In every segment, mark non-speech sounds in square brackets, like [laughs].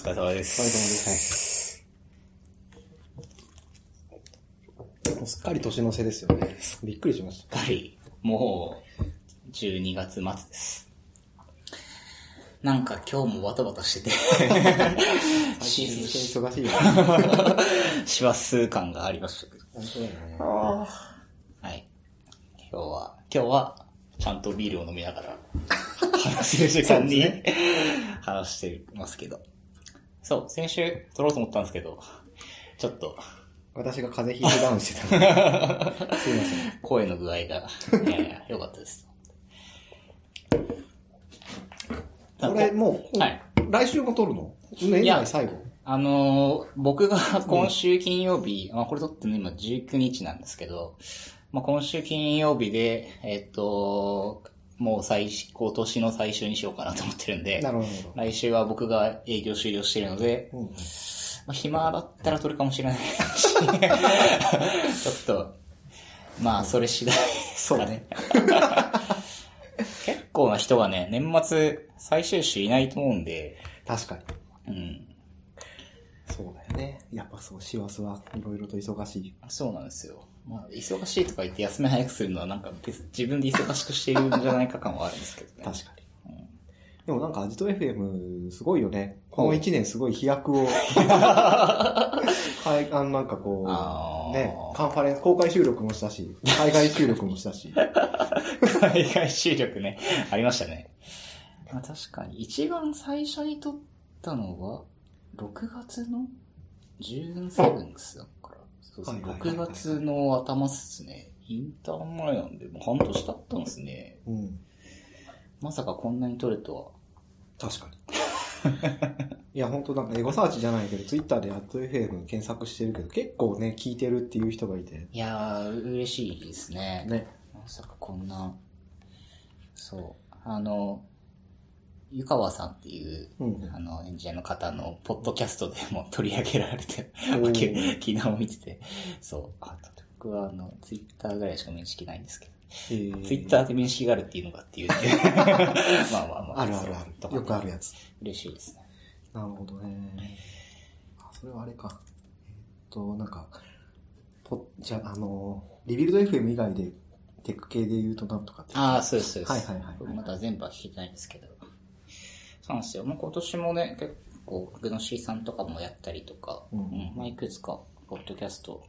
疲れ様です。もうすっかり年の瀬ですよね。びっくりしましはい。もう、12月末です。なんか今日もバタバタしてて、た。し忙しいよね。[laughs] 師走感がありましたけど。本当だよね。はい。今日は、今日は、ちゃんとビールを飲みながら、[laughs] 話せる時間に、話してますけど。そう、先週撮ろうと思ったんですけど、ちょっと、私が風邪ひいてダウンしてた。[laughs] すいません。声の具合が、いやいや、よかったです。これもう、はい来週も撮るの？年いや内最後？あのー僕が今週金曜日、まあこれ撮ってるの今19日なんですけど、まあ今週金曜日で、えっと、もう最、今年の最終にしようかなと思ってるんで、なるほど来週は僕が営業終了しているので、ど。うんまあ、暇だったら撮るかもしれないし、[laughs] ちょっと、まあそれ次第ですかね。結構な人がね、年末最終週いないと思うんで、確かに。うん。そうだよね。やっぱそう、師走はいろいろと忙しい。そうなんですよ。まあ、忙しいとか言って休み早くするのはなんか別自分で忙しくしているんじゃないか感はあるんですけどね。確かに。でもなんか、アジト FM すごいよね。この一年すごい飛躍を。はい、[laughs] あのなんかこう、ね、カンファレンス、公開収録もしたし、海外収録もしたし。海外収録ね、ありましたね。まあ、確かに、一番最初に撮ったのは、6月の17ですだから。そうですね。はいはいはいはい6月の頭っすね。インターン前なんで、もう半年経ったんですね。うん。まさかこんなに撮るとは。確かに。[laughs] いや、本当なんかエゴサーチじゃないけど、ツイッターでアット FM 検索してるけど、結構ね、聞いてるっていう人がいて。いやー、嬉しいですね。ね。まさかこんな、そう、あの、湯川さんっていう、うんあの、エンジニアの方のポッドキャストでも [laughs] 取り上げられて、おー [laughs] き昨日見てて、そう、あ僕はあの、ツイッターぐらいしか面識ないんですけど、えーツイッターで面識があるっていうのがっていう、[laughs] まあまあまあ。あるあるある。よくあるやつ。嬉しいですね。なるほどね。あ、それはあれか。えっと、なんか、ポじゃあ、あの、リビルド FM 以外で、テック系で言うとなんとかって。ああ、そうです、そうです。はいはいはいはいまだ全部は聞いてないんですけど。そうなんですよ。もう今年もね、結構、グノシーさんとかもやったりとか、うんうんまあ、いくつか、ポッドキャスト。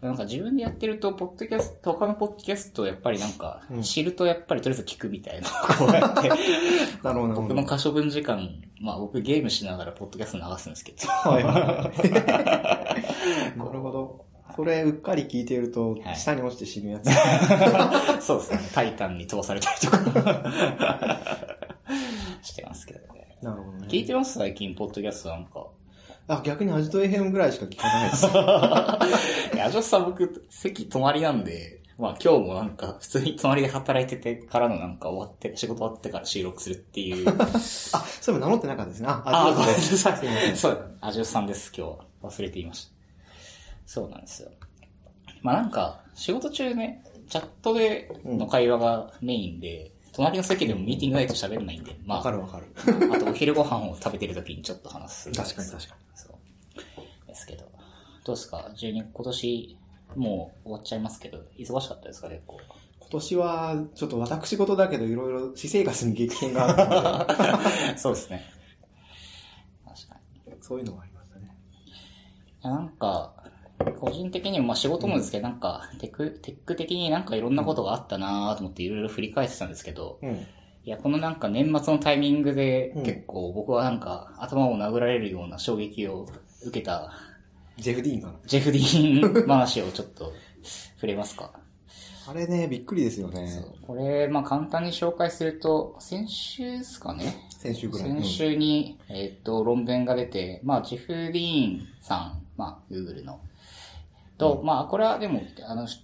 なんか自分でやってると、ポッドキャスト、他のポッドキャストをやっぱりなんかう、ん知るとやっぱりとりあえず聞くみたいな、[laughs] こうやって、なるほど。僕の可処分時間、まあ僕ゲームしながらポッドキャスト流すんですけど、はいはい。[laughs] なるほど。それ、うっかり聞いてるとは、い下に落ちて死ぬやつ。[laughs] そうですね、タイタンに飛ばされたりとか、してますけどね。なるほどね。聞いてます最近、ポッドキャストなんか。あ、逆にアジト FM ぐらいしか聞かないです。[laughs] いや、アジョスさん僕、席隣なんで、まあ今日もなんか、普通に隣で働いててからのなんか終わって、仕事終わってから収録するっていう。[laughs] あ、そういえば名乗ってなかったですね。あ、あ、ごめんなさい。そう、アジョスさんです、今日は。忘れていました。そうなんですよ。まあなんか、仕事中ね、チャットでの会話がメインで、隣の席でもミーティングないと喋んないんで、まあ、わかるわかる。あとお昼ご飯を食べてる時にちょっと話す。確かに確かに。そう。ですけど。どうですか ?12、今年、もう終わっちゃいますけど、忙しかったですか？結構。今年は、ちょっと私事だけど、いろいろ私生活に激変があったの [laughs] そうですね。確かに。で、そういうのがありましたね。いやなんか、個人的にも、まあ仕事もですけど、なんか、テク、テック的になんかいろんなことがあったなと思っていろいろ振り返ってたんですけど、うん。いや、このなんか年末のタイミングでうん結構僕はなんか頭を殴られるような衝撃を受けたジェフ・ディーンかな。ジェフ・ディーン話をちょっと触れますか。あれね、びっくりですよね。これ、まあ簡単に紹介すると、先週ですかね。先週ぐらい。先週に、えっ、と、論文が出て、まあ、ジェフ・ディーンさん、まあ、Google の。と、まあ、これはでも、あの、し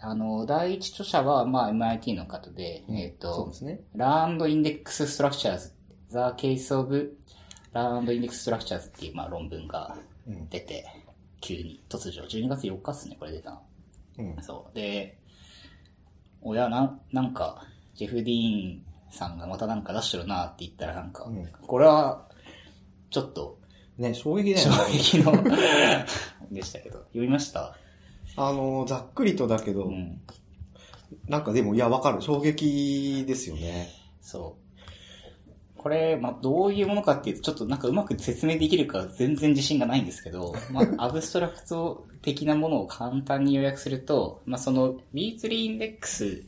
あの、第一著者は、まあ、MIT の方で、うんえっ、とそうで、すね。Learned Index Structures, The Case of Learned Index Structures っていう、まあ、論文がうん。出て、急に、突如、12月4日っすね、これ出たの。うん。そう。で、親な、なんか、ジェフ・ディーンさんがまたなんか出してるなって言ったらなんか、うんこれは、ちょっと、ね、衝撃だよ衝ね。撃の [laughs] でしたけど。読みました？あの、ざっくりとだけど、うん。なんかでも、いや、わかる。衝撃ですよね。そう。これ、まあ、どういうものかっていうと、ちょっとなんかうまく説明できるか全然自信がないんですけど、まあ、[laughs] アブストラクト的なものを簡単に予約すると、まあ、その B3 インデックス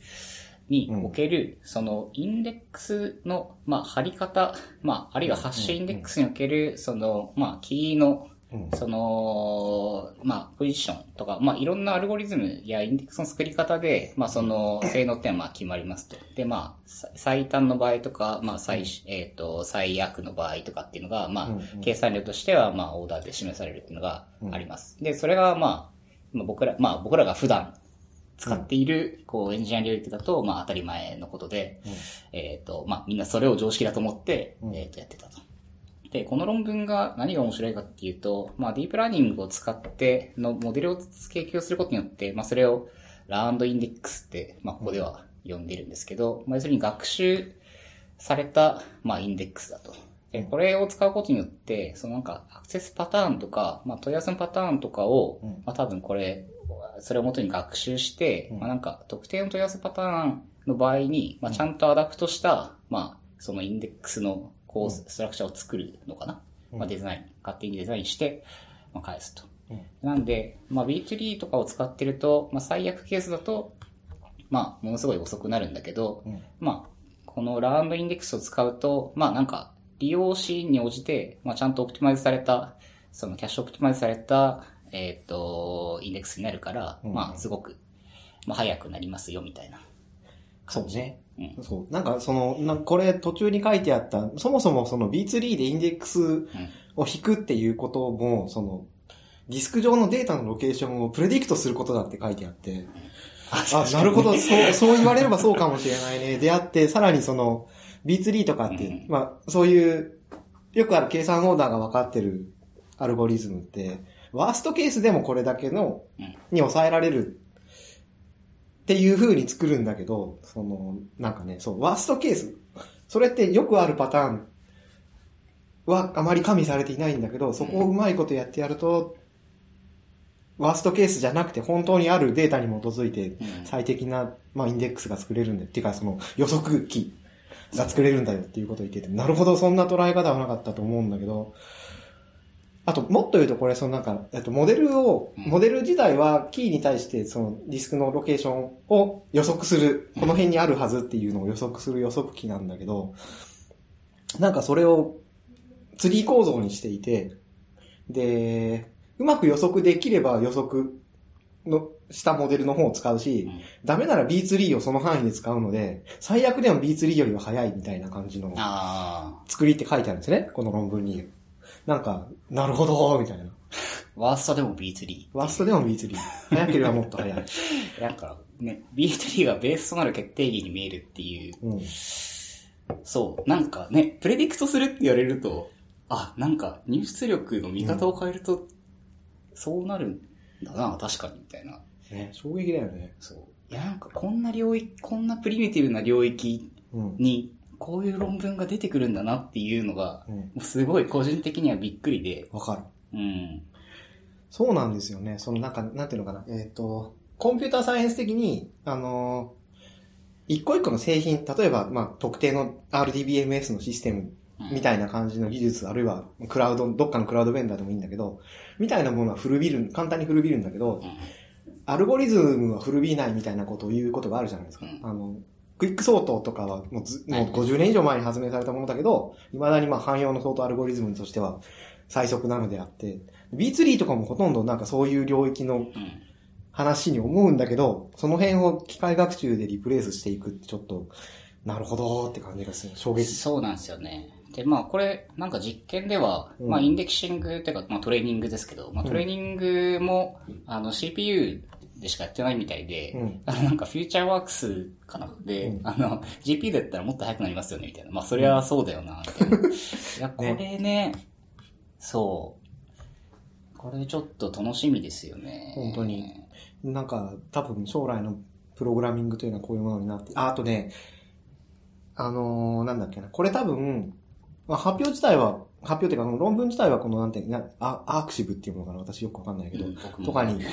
における、そのインデックスの、まあ、貼り方、まあ、あるいはハッシュインデックスにおける、その、まあ、キーのうん。その、まあ、ポジションとか、まあ、いろんなアルゴリズムやインデックスの作り方で、まあ、その、性能ってまあ決まりますと。で、まあ、さ最短の場合とか、まあ、最、えっ、と、最悪の場合とかっていうのが、まあ計算量としては、まあ、オーダーで示されるっていうのがあります。で、それが、まあ、まあ僕ら、まあ、僕らが普段使っている、こう、エンジニア領域だと、まあ、当たり前のことで、えっ、と、まあ、みんなそれを常識だと思って、うんえっ、と、やってたと。で、この論文が何が面白いかっていうと、まあ、ディープラーニングを使ってのモデルを提供することによって、まあ、それを learned index って、まあ、ここでは呼んでるんですけど、まあ、要するに学習された、まあ、インデックスだと。で、これを使うことによって、そのなんか、アクセスパターンとか、まあ、問い合わせのパターンとかを、うんまあ、多分これ、それをもとに学習して、うんまあ、なんか、特定の問い合わせパターンの場合に、まあ、ちゃんとアダプトした、まあ、そのインデックスの、こう、ストラクチャーを作るのかな？うんまあ、デザイン、勝手にデザインして、まあ、返すと。うんなんで、まあ、B2B とかを使ってると、まあ、最悪ケースだと、まあ、ものすごい遅くなるんだけど、うんまあ、このラウンドインデックスを使うと、まあなんか、利用シーンに応じて、まあちゃんとオプティマイズされた、そのキャッシュオプティマイズされた、えっ、と、インデックスになるから、うんまあすごく、まあ早くなりますよ、みたいな。そうね。うん。そう。なんか、その、なんこれ途中に書いてあった、そもそもその B3 でインデックスを引くっていうことも、その、ディスク上のデータのロケーションをプレディクトすることだって書いてあって、あ、なるほど、そう、そう言われればそうかもしれないね。であって、さらにその、B3 とかって、うんまあ、そういう、よくある計算オーダーが分かってるアルゴリズムって、ワーストケースでもこれだけの、うんに抑えられるっていう風に作るんだけど、その、なんかね、そう、ワーストケース。それってよくあるパターンはあまり加味されていないんだけど、そこをうまいことやってやると、ワーストケースじゃなくて本当にあるデータに基づいてうん最適な、まあ、インデックスが作れるんだっていうか、その予測器が作れるんだよっていうことを言ってて、なるほど、そんな捉え方はなかったと思うんだけど、あと、もっと言うとこれ、そのなんか、えっと、モデルを、うん。モデル自体はキーに対して、そのディスクのロケーションを予測する、この辺にあるはずっていうのを予測する予測器なんだけど、なんかそれをツリー構造にしていて、で、うまく予測できれば予測のしたモデルの方を使うし、うん。ダメなら B3 をその範囲で使うので、最悪でも B3 よりは早いみたいな感じのあ作りって書いてあるんですね、この論文に。なんか、なるほど、みたいな。ー、ワーストでも B3。ワーストでも B3。早ければもっと早い。なんかね、B3 がベースとなる決定義に見えるっていう、うん。そう、なんかね、プレディクトするって言われると、あ、なんか入出力の見方を変えると、そうなるんだな、確かに、みたいな。ね、衝撃だよね。そう。いや、なんかこんな領域、こんなプリミティブな領域うん。に、こういう論文が出てくるんだなっていうのが、うん。すごい個人的にはびっくりで、わかる。うん。そうなんですよね。そのなんか、なんていうのかな。えっ、と、コンピューターサイエンス的に、あのー一個一個の製品、例えば、まあ、特定の RDBMS のシステムみたいな感じの技術、あるいはクラウド、どっかのクラウドベンダーでもいいんだけど、みたいなものは古びる、簡単に古びるんだけど、うんアルゴリズムは古びないみたいなことを言うことがあるじゃないですか。うんあの、クイック相当とかはもうず、はいもう50年以上前に発明されたものだけど、未だにまあ汎用の相当アルゴリズムとしては最速なのであって、B3 とかもほとんどなんかそういう領域のうん。話に思うんだけど、その辺を機械学習でリプレイスしていくってちょっと、なるほどって感じがする。衝撃。そうなんですよね。で、まあこれ、なんか実験では、うんまあインデキシングっていうか、まあトレーニングですけど、まあトレーニングも、あの CPU でしかやってないみたいで、うん。あのなんかフューチャーワークスかなで、うんあの、GPU だったらもっと速くなりますよね、みたいな。まあそれはそうだよな、みたいな。[laughs] いや、これね、そう。これちょっと楽しみですよね。本当に。なんか、多分将来のプログラミングというのはこういうものになって、あ、あとね、あのーなんだっけな、これ多分、まあ、発表自体は発表っていうか、論文自体はこのなんてなアアークシブっていうのかな私よくわかんないけど、うんとかに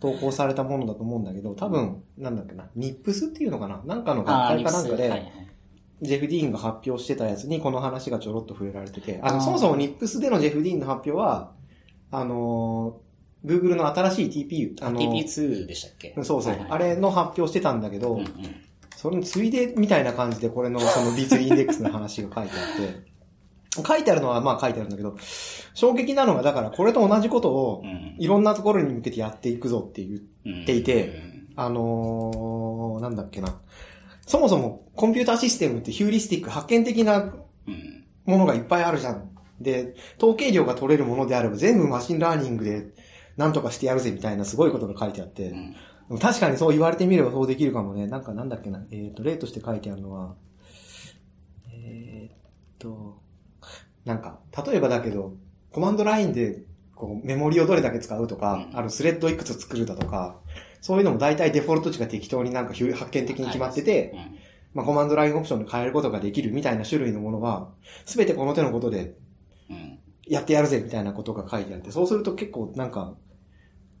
投稿されたものだと思うんだけど、多分、なんだっけな、ニップスっていうのかななんかの学会かなんかで、ジェフ・ディーンが発表してたやつにこの話がちょろっと触れられてて、あの、そもそもニップスでのジェフ・ディーンの発表は、あのー、Google の新しい TPU、あのー TP2 でしたっけ？そうそう、はいはい。あれの発表してたんだけど、うんうん。それについでみたいな感じでこれのその B3 インデックスの話が書いてあって、書いてあるのはまあ書いてあるんだけど、衝撃なのがだからこれと同じことをうんいろんなところに向けてやっていくぞっていう、うんていてあのー、なんだっけな。そもそもコンピューターシステムってヒューリスティック、発見的なうんものがいっぱいあるじゃん。で、統計量が取れるものであれば全部 machine learning でなんとかしてやるぜみたいなすごいことが書いてあって、うん確かにそう言われてみればそうできるかもね。なんかなんだっけな。えっ、と、例として書いてあるのは、えっ、と、なんか、例えばだけど、コマンドラインで、こう、メモリをどれだけ使うとか、うんあるスレッドいくつ作るだとか、そういうのも大体デフォルト値が適当になんか発見的に決まってて、うんまあ、コマンドラインオプションで変えることができるみたいな種類のものは、すべてこの手のことでうんやってやるぜみたいなことが書いてあって、そうすると結構なんか、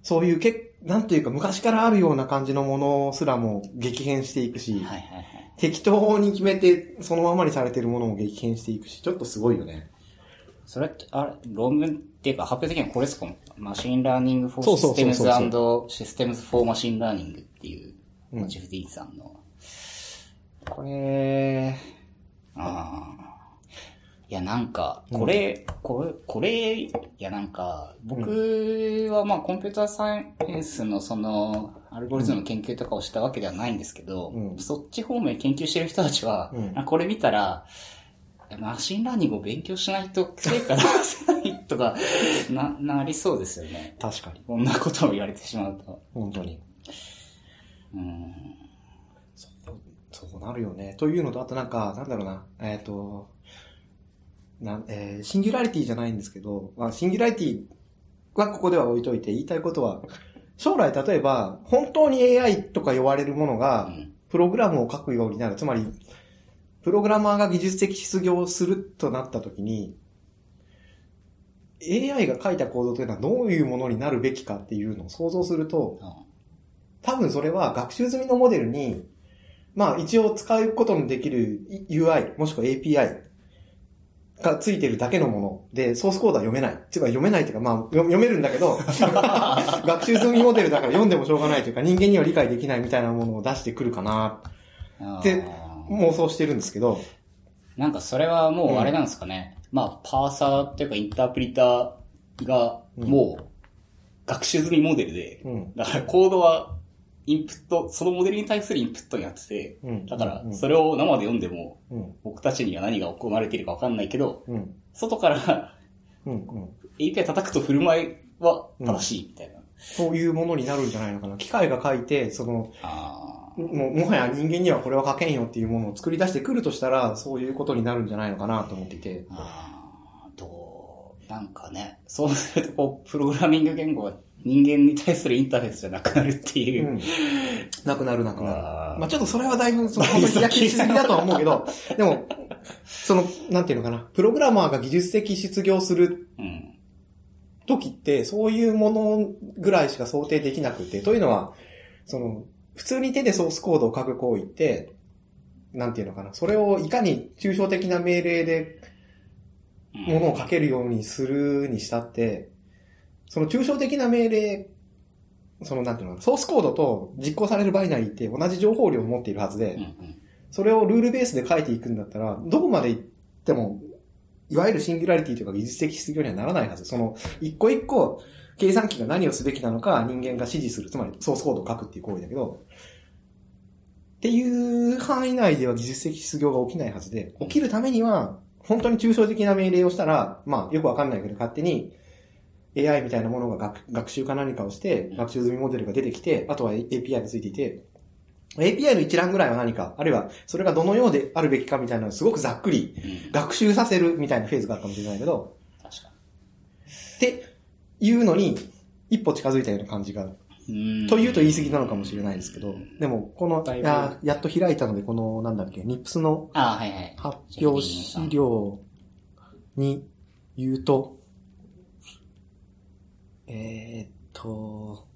そういうけ、なんというか昔からあるような感じのものすらも激変していくし、はいはいはい。適当に決めてそのままにされてるものも激変していくし、ちょっとすごいよね。それって、あれ、論文っていうか発表的にはこれですか Machine Learning for Systems Systems for Machine Learning っていう、うんジェフ・ディーンさんの。これ、ああ。いや、なんか、これ、これ、これ、いや、なんか、僕はまあ、コンピューターサイエンスのその、アルゴリズムの研究とかをしたわけではないんですけど、うん。そっち方面研究してる人たちは、うん。あこれ見たら、machine learning を勉強しないと成果出せないとか、[laughs] な、なりそうですよね。確かに。こんなことを言われてしまうと。本当に。うん。そうなるよね。というのと、あとなんか、なんだろうな、えっ、と、なん、えーシンギュラリティじゃないんですけど、まあ、シンギュラリティはここでは置いといて言いたいことは、将来例えば、本当に AI とか呼ばれるものうが、ん。プログラムを書くようになる。つまり、プログラマーが技術的失業するとなったときに、AI が書いたコードというのはどういうものになるべきかっていうのを想像すると、多分それは学習済みのモデルに、まあ一応使うことのできる UI、もしくは API がついてるだけのもので、ソースコードは読めない。つまり読めないっていうか、まあ読読めるんだけど、[laughs] 学習済みモデルだから読んでもしょうがないというか、人間には理解できないみたいなものを出してくるかな、であー妄想してるんですけど、なんかそれはもうあれなんですかね。まあ、パーサーっていうかインタープリターがもう学習済みモデルで、うん。だからコードはインプット、そのモデルに対するインプットになってて、うんだからうんそれを生で読んでもうん。僕たちには何が行われているかわかんないけど、うん。外からうん。うん。API 叩くと振る舞いは正しいみたいな。そういうものになるんじゃないのかな。機械が書いて、その、あもう、もはや人間にはこれは書けんよっていうものを作り出してくるとしたら、そういうことになるんじゃないのかなと思っていて。どう、なんかね、[laughs] そうするとこう、プログラミング言語は人間に対するインターフェースじゃなくなるっていうう。ん。なくなるなくなる。あーまあちょっとそれはだいぶ、その、本当にしすぎだとは思うけど、[laughs] でも、その、なんていうのかな、プログラマーが技術的失業するうん。時って、そういうものぐらいしか想定できなくて、というのは、その、普通に手でソースコードを書く行為って、なんていうのかな、それをいかに抽象的な命令でうんものを書けるようにするにしたって、その抽象的な命令、そのなんていうのソースコードと実行されるバイナリーって同じ情報量を持っているはずで、それをルールベースで書いていくんだったら、どこまで行っても、いわゆるシンギュラリティというか技術的失業にはならないはず。その、一個一個、計算機が何をすべきなのか人間が指示する。つまり、ソースコードを書くっていう行為だけど、っていう範囲内では技術的失業が起きないはずで、起きるためには、本当に抽象的な命令をしたら、まあ、よくわかんないけど、勝手に AI みたいなものが学学習か何かをして、学習済みモデルが出てきて、あとは API がついていて、API の一覧ぐらいは何か、あるいはそれがどのようであるべきかみたいなのをすごくざっくりうん。学習させるみたいなフェーズがあるかもしれないけど、確かっていうのに一歩近づいたような感じが、に。というと言い過ぎなのかもしれないですけど、でもこの、ややっと開いたので、この、なんだっけ、 NIPS の。発表資料に、言うと、えー、っと、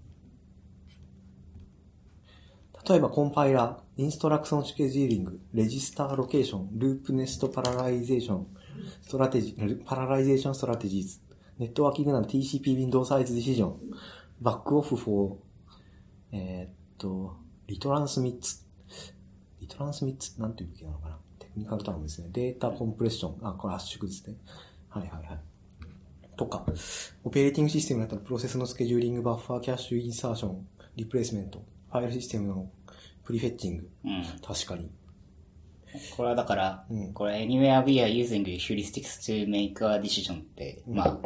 例えばコンパイラー、 instruction scheduling、 register allocation、 loop nest parallelization、strategy、 parallelization strategies、ネットワーキングなら TCP window size decision、バックオフフォー、えー、っと、 retransmits、retransmits、なんていうべきなのかな technical term ですね。 data compression。あ、これ圧縮ですね。はいはいはい。とか、オペレーティングシステムだったらプロセスのスケジューリング、バッファー、キャッシュ、 insertion、replacement、ファイルシステムの prefetching。うん。確かに。これはだから、うんこれ anywhere we are using heuristics to make a decision って、うんまあ、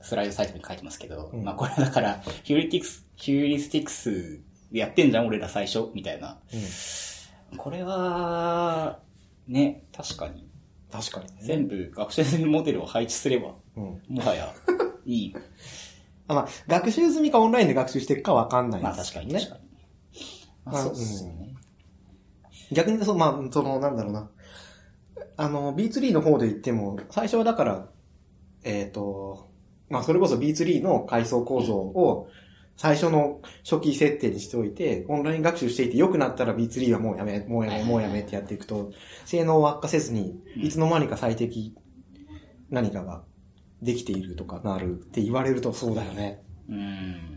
スライドサイトに書いてますけど、うんまあこれだから、ヒューリティクス、ヒューリスティクスでやってんじゃん俺ら最初みたいな。うん。これは、ね、確かに。確かにね。全部学習済みモデルを配置すれば、うん。もはや、いい。[laughs] あ、まあ、学習済みかオンラインで学習していくかわかんないまあです確かに確かに。ままああそうっすよね。逆に、その、まあ、その、なんだろうな。あの、B3 の方で言っても、最初はだから、えっ、と、まあ、それこそ B3 の階層構造を、最初の初期設定にしておいて、オンライン学習していて良くなったら B3 はもうやめ、もうやめ、もうやめってやっていくと、性能を悪化せずに、いつの間にか最適何かができているとかなるって言われるとそうだよね。うん。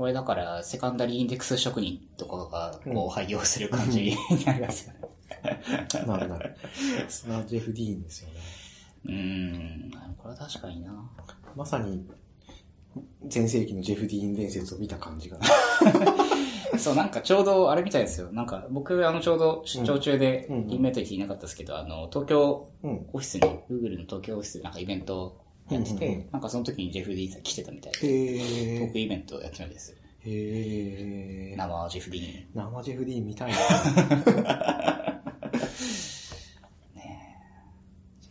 これだから、セカンダリーインデックス職人とかが、うんこう、廃業する感じになりますよね。なるなる。ェフ・ディーンですよね。うん。これは確かにな。まさに、前世紀のジェフ・ディーン伝説を見た感じが。[laughs] そう、なんかちょうどあれみたいですよ。なんか僕、あの、ちょうど出張中でインベント行っていなかったですけど、あの、東京うん。オフィスに、Google の東京オフィスでなんかイベントやってて、なんかその時にジェフ・ディーンさん来てたみたいで、トへークー。イベントをやってたんですよ。へー。生ジェフ・ディーン。生ジェフ・ディーン見たいな。[laughs]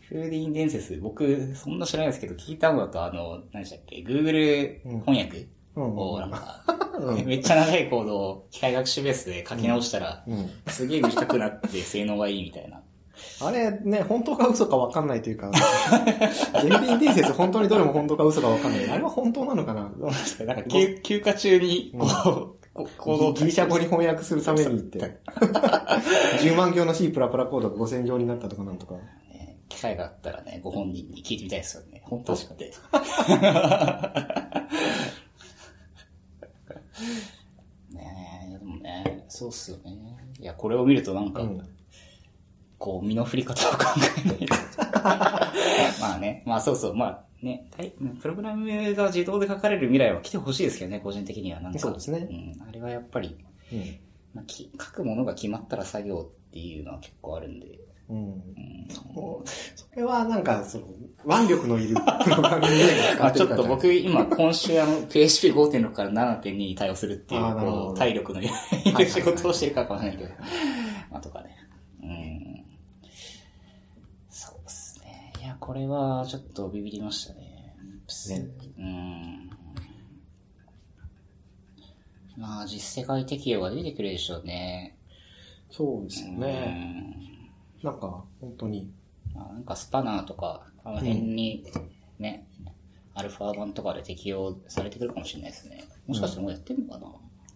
ジェフ・ディーン伝説、僕、そんな知らないですけど、聞いたのだと、あの、何でしたっけ、Google 翻訳？うん。をなんか、うん [laughs] めっちゃ長いコードを機械学習ベースで書き直したら、うん。すげえ短くなって性能がいいみたいな。あれね、本当か嘘かわかんないというか、ジェフ・ディーン伝説本当にどれも本当か嘘かわかんない。あれは本当なのかな？どうなんですかなんか休休暇中に、こう、こコードをギリシャ語に翻訳するためにって。10万行の C プラプラコードが5000行になったとかなんとか。ね機会があったらね、ご本人に聞いてみたいですよね。本当って。[laughs] ねえ、でもね、そうっすよね。いや、これを見るとなんか、うん。こう、身の振り方を考えないと。[laughs] まあね、[laughs] まあそうそう、まあね、大プログラムが自動で書かれる未来は来てほしいですけどね、個人的には。なんかそうですねうん、あれはやっぱり、うん。まあ、き書くものが決まったら作業っていうのは結構あるんで。うん。うんそれはなんか、その、腕力のいる [laughs] プログラミング言語を使まあちょっとってるからじゃない僕今今週あの PHP5.6 から7.2に対応するっていうこう体力のいる仕事をしてるからかもしれないけど。まあとかね。うん。そうですね。いや、これはちょっとビビりましたね。ねうん。まあ実世界適用が出てくるでしょうね。そうですようね。んなんか、本当に。まあなんかスパナーとか、あの辺にね、アルファ版とかで適用されてくるかもしれないですね。もしかしてもうやってんのかな？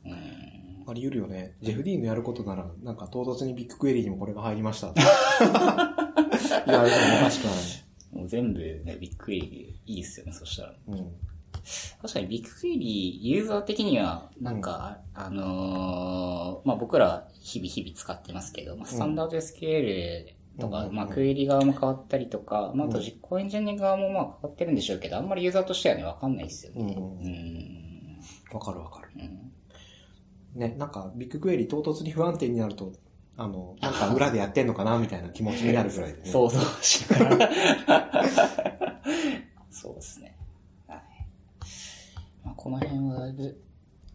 うん。あり得るよね。ジェフ・ディーンのやることなら、なんか唐突にビッグクエリにもこれが入りました。[laughs] いや、でもおかしくはない。もう全部ね、ビッグクエリいいですよね、そしたら。うん。確かにビッグクエリユーザー的には、なんか、あのーまあ僕ら日々日々使ってますけど、まあ、スタンダード SQL とか、うんまあクエリ側も変わったりとか、まああと実行エンジニア側もまあ変わってるんでしょうけど、あんまりユーザーとしてはね、わかんないですよね。うんうん。わかるわかる。うんね、なんか、ビッグクエリ唐突に不安定になると、あの、なんか裏でやってんのかなみたいな気持ちになるぐらいで、ね。想像しながら。そうですね。はい。まあ、この辺はだいぶ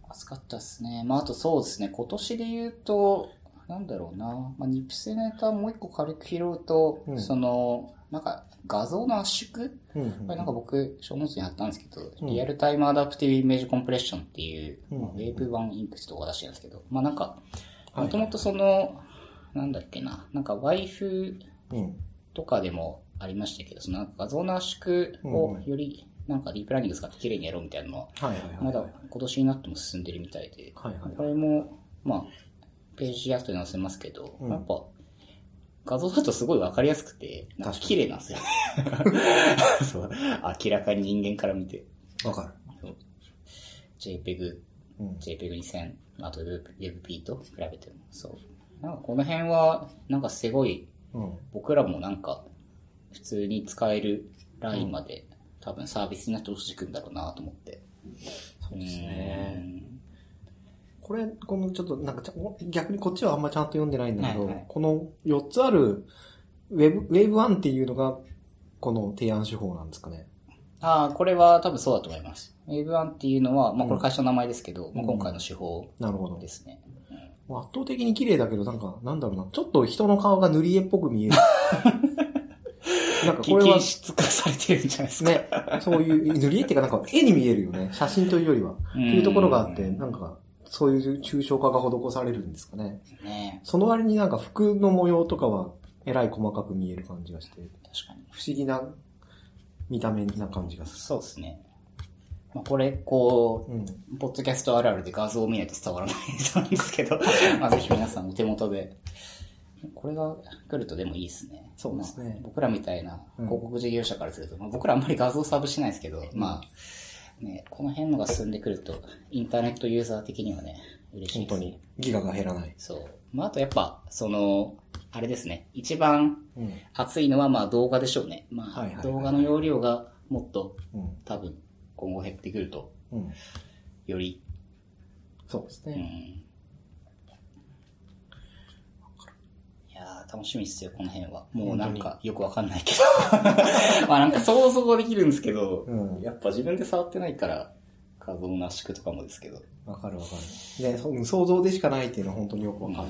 熱かったですね。まあ、あとそうですね、今年で言うと、なんだろうな、まあ、ニプセネタもう一個軽く拾うと、うんその、なんか画像の圧縮うんうん。これなんか僕、小ノーツに貼ったんですけど、うんリアルタイムアダプティブイメージコンプレッションっていう、うんまあウェーブ版インクとか出してるんですけど、まあなんか、はいもともとその、なんだっけな、なんかん。とかでも、ありましたけど、そのなんか画像の圧縮をよりなんかディープラーニング使って綺麗にやろうみたいなのは。まだ今年になっても進んでるみたいで、これも、まあ、ページアフトに載せますけど、うんやっぱ、画像だとすごいわかりやすくて、なんか綺麗なんですよね。[laughs] そう。明らかに人間から見て。わかる。JPEG、うん。JPEG2000、あと WebP と比べても。そう。なんかこの辺は、なんかすごい、うん。僕らもなんか、普通に使えるラインまで、多分サービスになって落ちてくんだろうなと思って。そうですねんこれ、このちょっとなんかちゃ逆にこっちはあんまちゃんと読んでないんだけど、はいはいこの4つあるウェブ、ウェブ1っていうのがこの提案手法なんですかね。ああ、これは多分そうだと思います。Wave1 っていうのは、まあこれ会社の名前ですけど、まあ今回の手法なるほどで。すね。圧倒的に綺麗だけど、なんか、なんだろうな、ちょっと人の顔が塗り絵っぽく見える。[laughs] なんかこれは品、質化されてるんじゃないですか。ね、そういう、塗り絵っていうかなんか絵に見えるよね。写真というよりは。っていうところがあって、なんか、そういう抽象化が施されるんですかね。ねその割になんか服の模様とかは、えらい細かく見える感じがして、確かに。不思議な見た目な感じがすそうですね。まあこれ、こる。うん。う、ポッドキャストあるあるで画像を見ないと伝わらないなんですけど、[laughs] まあぜひ皆さんお手元で。これが来るとでもいいですね。そうですねまあ僕らみたいなうん広告事業者からすると、まあ、僕らあんまり画像サーブしないですけど、まあ、ね、この辺のが進んでくると、インターネットユーザー的にはね、嬉しいね。本当に、ギガが減らない。そう。まあ、あとやっぱ、その、あれですね。一番うん。熱いのはまあ動画でしょうね。まあ、動画の容量がもっとうん。多分今後減ってくると、うん。より、うそうですね。ん。いやー楽しみですよ、この辺は。もうなんかよくわかんないけど。[laughs] まあなんか想像できるんですけど、うんやっぱ自分で触ってないから、画像の圧縮とかもですけど。わかるわかる。ね、そ想像でしかないっていうのは本当によくわかる。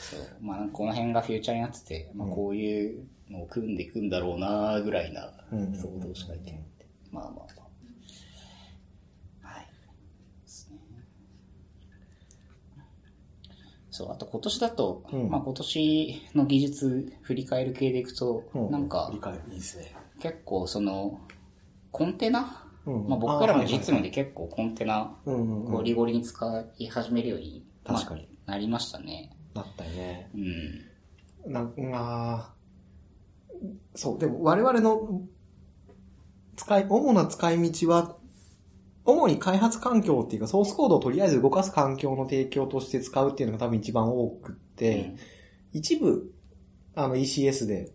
そう。まあ、この辺がフューチャーになってて、まあ、こういうのを組んでいくんだろうなぐらいなうん想像しかできなくて。まあまあまあ。はい。ですね。そう、あと今年だと、うんまあ今年の技術振り返る系でいくと、うなんか理解いいですね。結構その、コンテナ、うんまあ僕らも実務で。で結構コンテナ、うんうんうんゴリゴリに使い始めるように、まあ確かになりましたね。なったよね。うん。なんあーそう、でも我々の使い、主な使い道は、主に開発環境っていうか、ソースコードをとりあえず動かす環境の提供として使うっていうのが多分一番多くって、一部、あの ECS で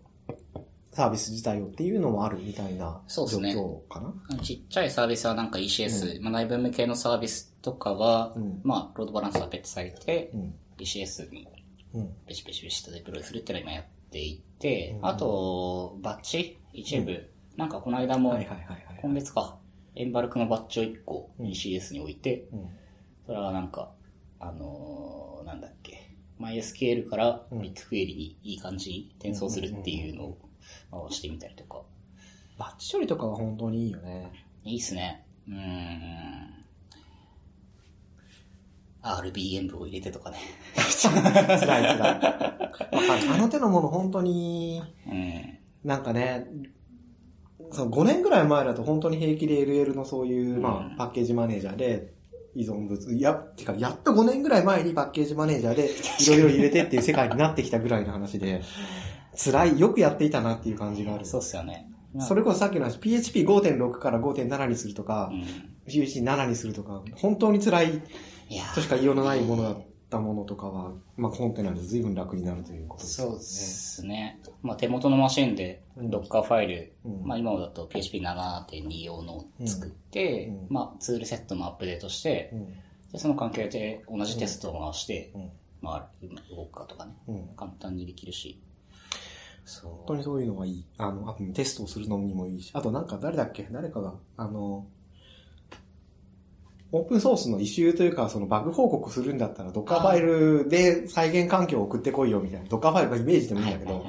サービス自体をっていうのもあるみたいな状そうですね。況かな。ちっちゃいサービスはなんか ECS、まあ内部向けのサービスとかは、うん。まあロードバランスが別されて、うん。ECS にうん。ペシペシペシとデプロイするっていうのを今やっていて、うん。あと、バッチ一部、なんかこの間も、はいはいはいはい。今月か、エンバルクのバッチを1個うん ECS に置いて、うん。それはなんか、あのーなんだっけ、MySQL からうん BigQuery にいい感じに転送するっていうのを回してみたりとか。バッチ処理とかは本当にいいよね。いいっすね。うーん。RBM を入れてとかね。辛い辛い。あの手のもの本当に、[laughs] うん。なんかね、その5年ぐらい前だと本当に平気で LL のそういう、うんまあ、パッケージマネージャーで依存物、いや、てか、やっと5年ぐらい前にパッケージマネージャーでいろいろ入れてっていう世界になってきたぐらいの話で、[laughs] 辛い、よくやっていたなっていう感じがある。そうっすよね。まあそれこそさっきの話、PHP5.6 から5.7にするとかう、ん。PHP7 にするとか、本当に辛いとしか言いようのないものだったものとかは、まあ、コンテナで随分楽になるということですよね。そうですね。まあ手元のマシンでうん Docker ファイル、うんまあ今だと PHP7.2 用のを作って、うんうんまあツールセットもアップデートして、うん。でその関係で同じテストを回して、うん。まあ動くかとかね、うん。簡単にできるし。そう。本当にそういうのがいい。あの、あとテストをするのにもいいし。あとなんか誰だっけ？誰かが、あの、オープンソースの異臭というか、そのバグ報告するんだったら、ドッカーファイルで再現環境を送ってこいよみたいな。ドッカーファイルがイメージでもいいんだけど、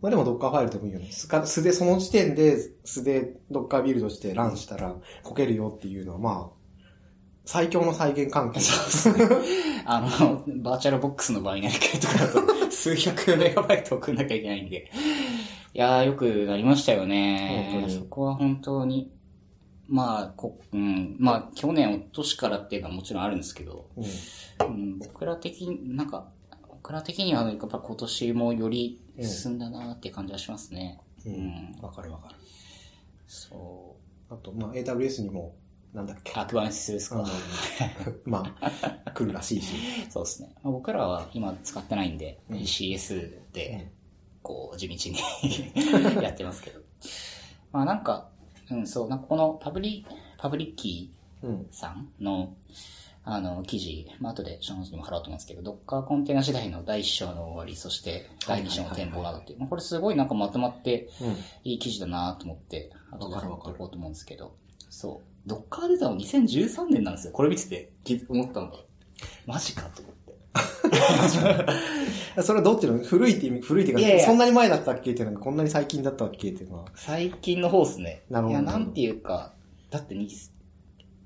まあでもドッカーファイルでもいいよね。素か素で、その時点で素でドッカービルドしてランしたらこけるよっていうのは、まあ、最強の再現環境。[laughs] あの、バーチャルボックスの場合になるけどとかだと、[laughs] 数百メガバイト送んなきゃいけないんで、いやー、よくなりましたよ本ね当。にそこは本当に。まあ、こ、うん。まあ、去年、一昨年からっていうのはもちろんあるんですけど、うん。うん、僕ら的に、なんか、僕ら的には、やっぱ今年もより進んだなって感じはしますね。ううんん。わかるわかる。そあと、まあ、AWS にも、なんだっけう。。アクバンスですか。[laughs] まあ、来るらしいし。そうですね。まあ、僕らは今使ってないんで、うん CS うでん、こう、地道に [laughs] やってますけど。まあなんか、うん、そう、なんかこのパブリ、パブリッキうん。ーさんの、あの、記事、まあ後でショーノートにも貼ろうと思うんですけど、ドッカーコンテナ時代の第一章の終わり、そして第二章の展望などっていう、まあこれすごいなんかまとまってうん。いい記事だなと思って、後で貼っておこうと思うんですけど、そう。ドッカー出たの？2013年なんですよ。これ見てて気思ったのが。マジかと思って。[laughs] それはどっちの古いって意味、古いっていうか、いやいやそんなに前だったっけっていうのが、こんなに最近だったっけっていうのは。最近の方ですね。なるほどいや、なんていうか、だってに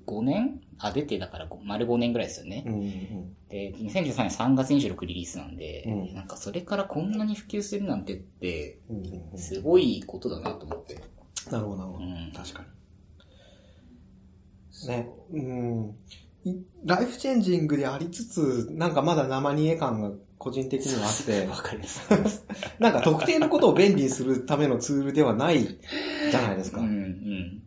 5年？あ、出てだからご丸5年ぐらいですよね。うんうんで、2013年3月26リリースなんで、うんなんかそれからこんなに普及するなんてって。すごいことだなと思って。なるほど、なるほど。うん確かに。ね。うん。いライフチェンジングでありつつ、なんかまだ生煮え感が個人的にはあって [laughs] わ、かります。[laughs] なんか特定のことを便利にするためのツールではないじゃないですか。うん、うん。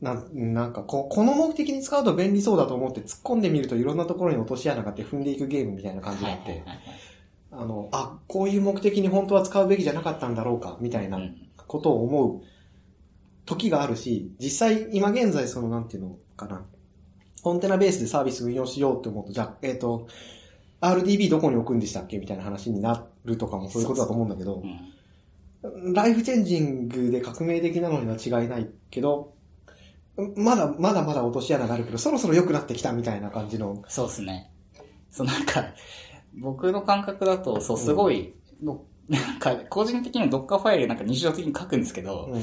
なんなんかこ、この目的に使うと便利そうだと思って突っ込んでみるといろんなところに落とし穴があって踏んでいくゲームみたいな感じがあってあの、あ、こういう目的に本当は使うべきじゃなかったんだろうか、みたいなうんことを思う時があるし、実際今現在そのなんていうのかな、コンテナベースでサービス運用しようって思うと、じゃあ、えっ、と、RDB どこに置くんでしたっけみたいな話になるとかもそういうことだと思うんだけどう、んライフチェンジングで革命的なのには違いないけど、まだ、まだまだ落とし穴があるけど、そろそろ良くなってきたみたいな感じの。そうですね。そう、なんか、僕の感覚だと、そう、すごい、のなんか、個人的にはドッカーファイルなんか日常的に書くんですけど、うんうん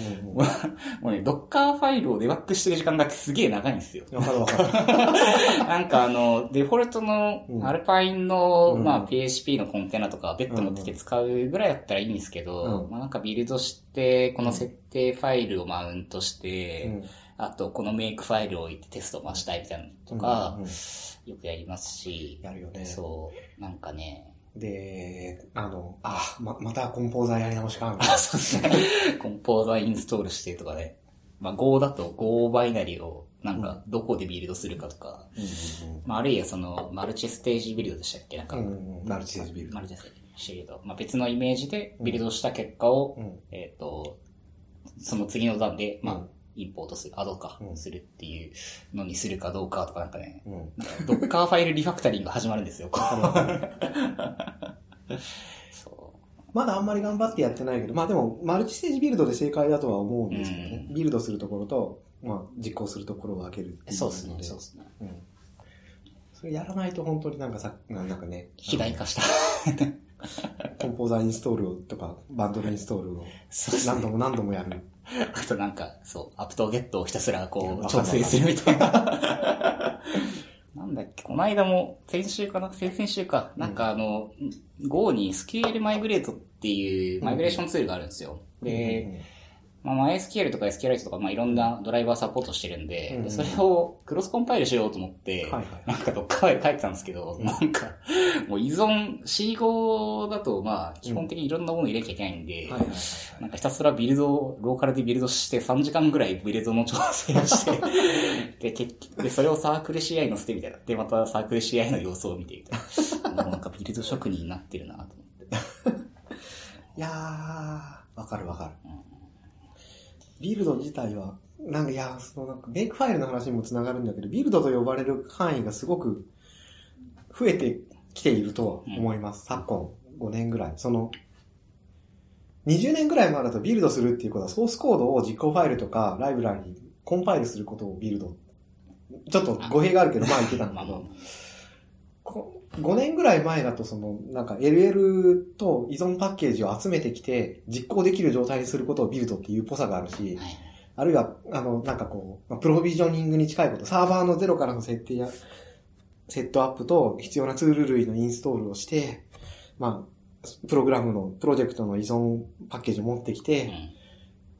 もうね、ドッカーファイルをデバッグしてる時間がすげえ長いんですよ。うん。わかるわかる。なんかあの、デフォルトのうんアルパインの、うんまあ PHP のコンテナとか別途持ってきて使うぐらいだったらいいんですけど、うんまあなんかビルドして、この設定ファイルをマウントして、うんあとこのメイクファイルを置いてテストを回したいみたいなのとか、よくやりますし、やるよね。そう、なんかね、で、あの、あ、ま、またコンポーザーやり直しか、あ、そうですね。コンポーザーインストールしてとかね。まあ Go だと Go バイナリをなんかどこでビルドするかとか、まああるいはそのマルチステージビルドでしたっけ？なんか。マルチセージビルド。マルチステージビルド。まあ別のイメージでビルドした結果を、うん。えっ、と、その次の段で、まあ、うんインポートする、アドか、うんするっていうのにするかどうかとかなんかね、うん。ドッカーファイルリファクタリングが始まるんですよ。[laughs] そまだあんまり頑張ってやってないけど、まあでも、マルチステージビルドで正解だとは思うんですけどね。うビルドするところと、まあ、実行するところを分けるってう。いうそうですねそうですね。うん。それやらないと本当になんかさ、なんかね、肥大化した。コンポーザーインストールとか、バンドルインストールをそうですね何度も何度もやる。[laughs] あとなんか、そう、アプトゲットをひたすらこう、調整するみたいな。[laughs] なんだっけ、この間も、先週かな？先々週か。なんかあの、Go に SQL マイグレートっていうマイグレーションツールがあるんですよ。で、まあ、MySQL とか SQLite とか、まあ、いろんなドライバーサポートしてるんで、うんでそれをクロスコンパイルしようと思って、はいはいなんかどっかファイル書いてたんですけど、うんなんか、もう依存、C5 だと、まあ、基本的にいろんなもの入れなきゃいけないんで、はいはいはいなんかひたすらビルドを、ローカルでビルドして3時間ぐらいビルドの調整をして、[laughs] で、結局、で、それをサークル CI 乗せてみたいな。で、またサークル CI の様子を見てみたいな。もうなんかビルド職人になってるなと思って。[laughs] いやー、わかるわかるうん。ビルド自体は、なんか、いや、そのなんか、メイクファイルの話にもつながるんだけど、ビルドと呼ばれる範囲がすごく増えてきているとは思います。昨今5年ぐらい。その、20年ぐらい前だとビルドするっていうことは、ソースコードを実行ファイルとかライブラリにコンパイルすることをビルド。ちょっと語弊があるけど、まあ言ってたんだけど、こ [laughs] 5年ぐらい前だとその、なんか LL と依存パッケージを集めてきて、実行できる状態にすることをビルドっていうっぽさがあるし、はい。あるいは、あの、なんかこう、まあプロビジョニングに近いこと、サーバーのゼロからの設定や、セットアップと必要なツール類のインストールをして、まあ、プログラムの、プロジェクトの依存パッケージを持ってきうて、ん。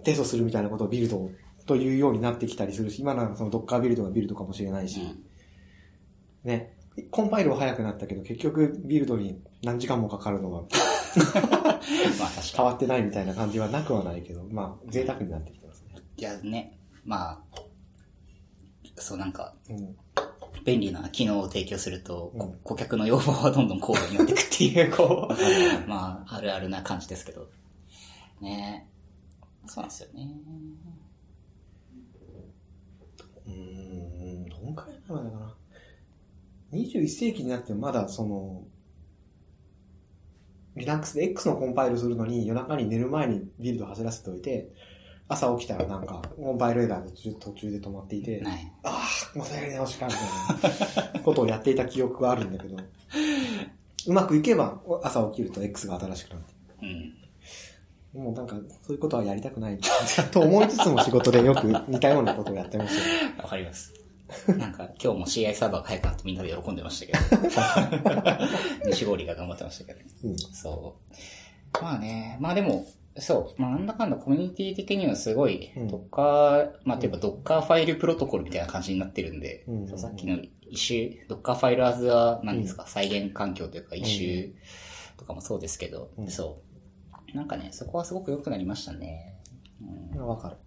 テストするみたいなことをビルドというようになってきたりするし、今ならその Docker ビルドがビルドかもしれないし、うんね。コンパイルは早くなったけど、結局ビルドに何時間もかかるのが [laughs] まあ変わってないみたいな感じはなくはないけど、まあ、贅沢になってきてますね。に。いやね、まあ、そうなんか、うん。便利な機能を提供すると、うん顧客の要望はどんどん高度になっていくっていう、[laughs] こう、[laughs] まあ、あるあるな感じですけど。ねそうなんですよね。うーん、どんくらい前までかな。21世紀になってもまだその、Linux で X のコンパイルするのに夜中に寝る前にビルド走らせておいて、朝起きたらなんか、コンパイルエラーが途中途中で止まっていて、ない。ああ、またやり直しか、みたいなことをやっていた記憶があるんだけど、うまくいけば朝起きると X が新しくなって。うん。もうなんか、そういうことはやりたくない。と思いつつも仕事でよく似たようなことをやってますよ。わかります。なんか、今日も CI サーバーが早くなってみんなで喜んでましたけど。[laughs] 西郡が頑張ってましたけど。うん。そう。まあね、まあでも、そう、まあなんだかんだコミュニティ的にはすごい、うんドッカー、まあていうかドッカーファイルプロトコルみたいな感じになってるんで、うんそうさっきの一周、ドッカーファイルアズは何ですか、再現環境というか一周とかもそうですけど、うんそう。なんかね、そこはすごく良くなりましたね。うんわかる。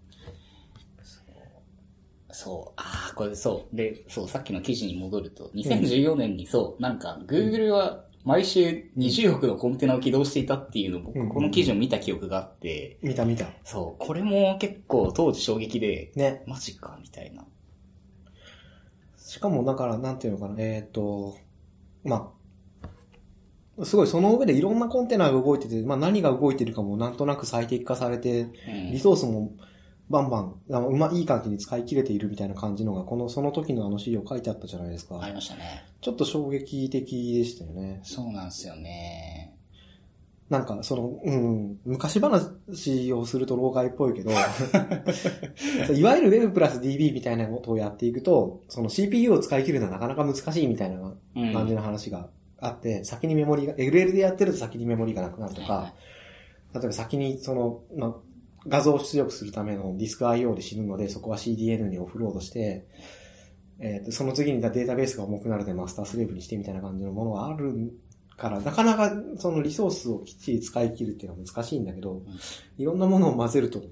そう。ああ、これそう。で、そう、さっきの記事に戻ると、2014年にそう、なんか、Google は毎週20億のコンテナを起動していたっていうのを僕、うんこの記事を見た記憶があって、見た見た。そう、これも結構当時衝撃で、ね。マジか、みたいな。しかも、だから、なんていうのかな、えっ、と、まあ、すごい、その上でいろんなコンテナが動いてて、まあ何が動いてるかもなんとなく最適化されて、うんリソースもバンバン、あのうまいい感じに使い切れているみたいな感じのが、この、その時のあの資料書いてあったじゃないですか。ありましたね。ちょっと衝撃的でしたよね。そうなんですよね。なんか、その、うん、昔話をすると老害っぽいけど、[laughs] いわゆる Web プラス DB みたいなことをやっていくと、その CPU を使い切るのはなかなか難しいみたいなうん。感じの話があって、先にメモリが、LL でやってると先にメモリがなくなるとはいはか、例えば先にその、まあ、画像を出力するためのディスク IO で死ぬので、そこは CDN にオフロードして、えーとその次にデータベースが重くなるでマスタースレーブにしてみたいな感じのものがあるから、なかなかそのリソースをきっちり使い切るっていうのは難しいんだけど、いろんなものを混ぜると、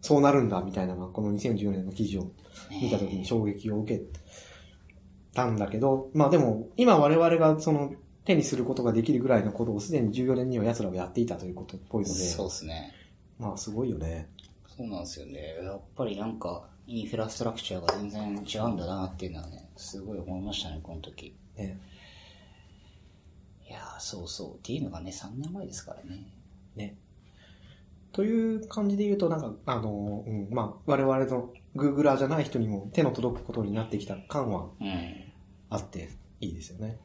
そうなるんだみたいなのが、この2014年の記事を見た時に衝撃を受けたんだけど、まあでも、今我々がその手にすることができるぐらいのことをすでに14年には奴らはやっていたということっぽいので、そうですね。まあすごいよね。そうなんですよね。やっぱりなんか、インフラストラクチャーが全然違うんだなっていうのはね、すごい思いましたね、この時。ね。いやー、そうそう。っていうのがね、3年前ですからね。ね。という感じで言うと、なんか、あの、うん、まあ、我々の Googler じゃない人にも手の届くことになってきた感はうん。あっていいですよね。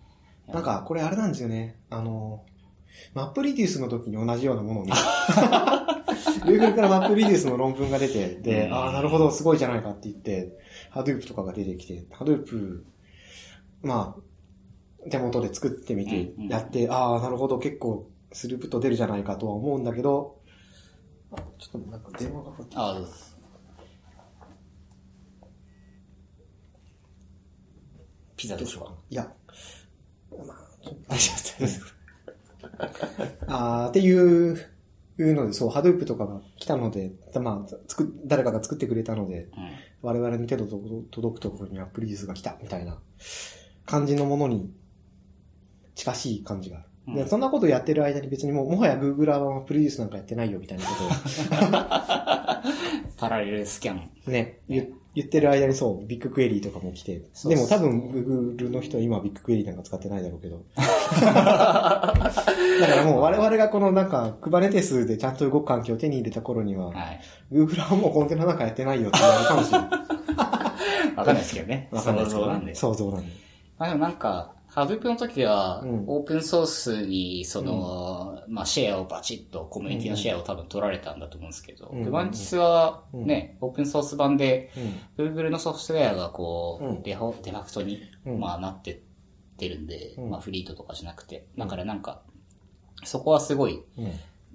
なんか、これあれなんですよね。あの、マップリデュースの時に同じようなものを見た。[laughs] Google からマップリデュースの論文が出て、で、うん。ああ、なるほど、すごいじゃないかって言って、Hadoop とかが出てきて、Hadoop、まあ、手元で作ってみてやって、ああ、なるほど、結構、スループと出るじゃないかとは思うんだけど、あちょっとなんか電話がかかってきた。ああ、どうぞ。ピザでしょうか。いや、まあ、大丈夫です。あーっていう、いうので、そう、ハドゥープとかが来たので、まあ、つく、誰かが作ってくれたので、うん。我々に手の届くところにアプリデュースが来た、みたいな感じのものに近しい感じがある。でうんそんなことやってる間に別にもう、もはや Google はアプリデュースなんかやってないよ、みたいなことパ [laughs] ラレルスキャン。をね、言言ってる間にそう、ビッグクエリーとかも来て、でも多分 Google の人は今ビッグクエリーなんか使ってないだろうけど。[laughs] だからもう我々がこのなんか Kubernetes でちゃんと動く環境を手に入れた頃には、はい。Google はもうコンテナなんかやってないよって言われるかもしれない。[laughs] わかんないですけどね。わかんないですけどね想像なんで。想像なんで。まあでもなんか、ハドゥープの時は、うんオープンソースに、その、まあシェアをバチッと、コミュニティのシェアを多分取られたんだと思うんですけど、うん。クバンチスはね、オープンソース版で、うん。Google のソフトウェアがこう、うん。デフォデファクトに、うん。まあなってってるんで、うん。まあフリートとかじゃなくて、だからなんか、そこはすごい、うん。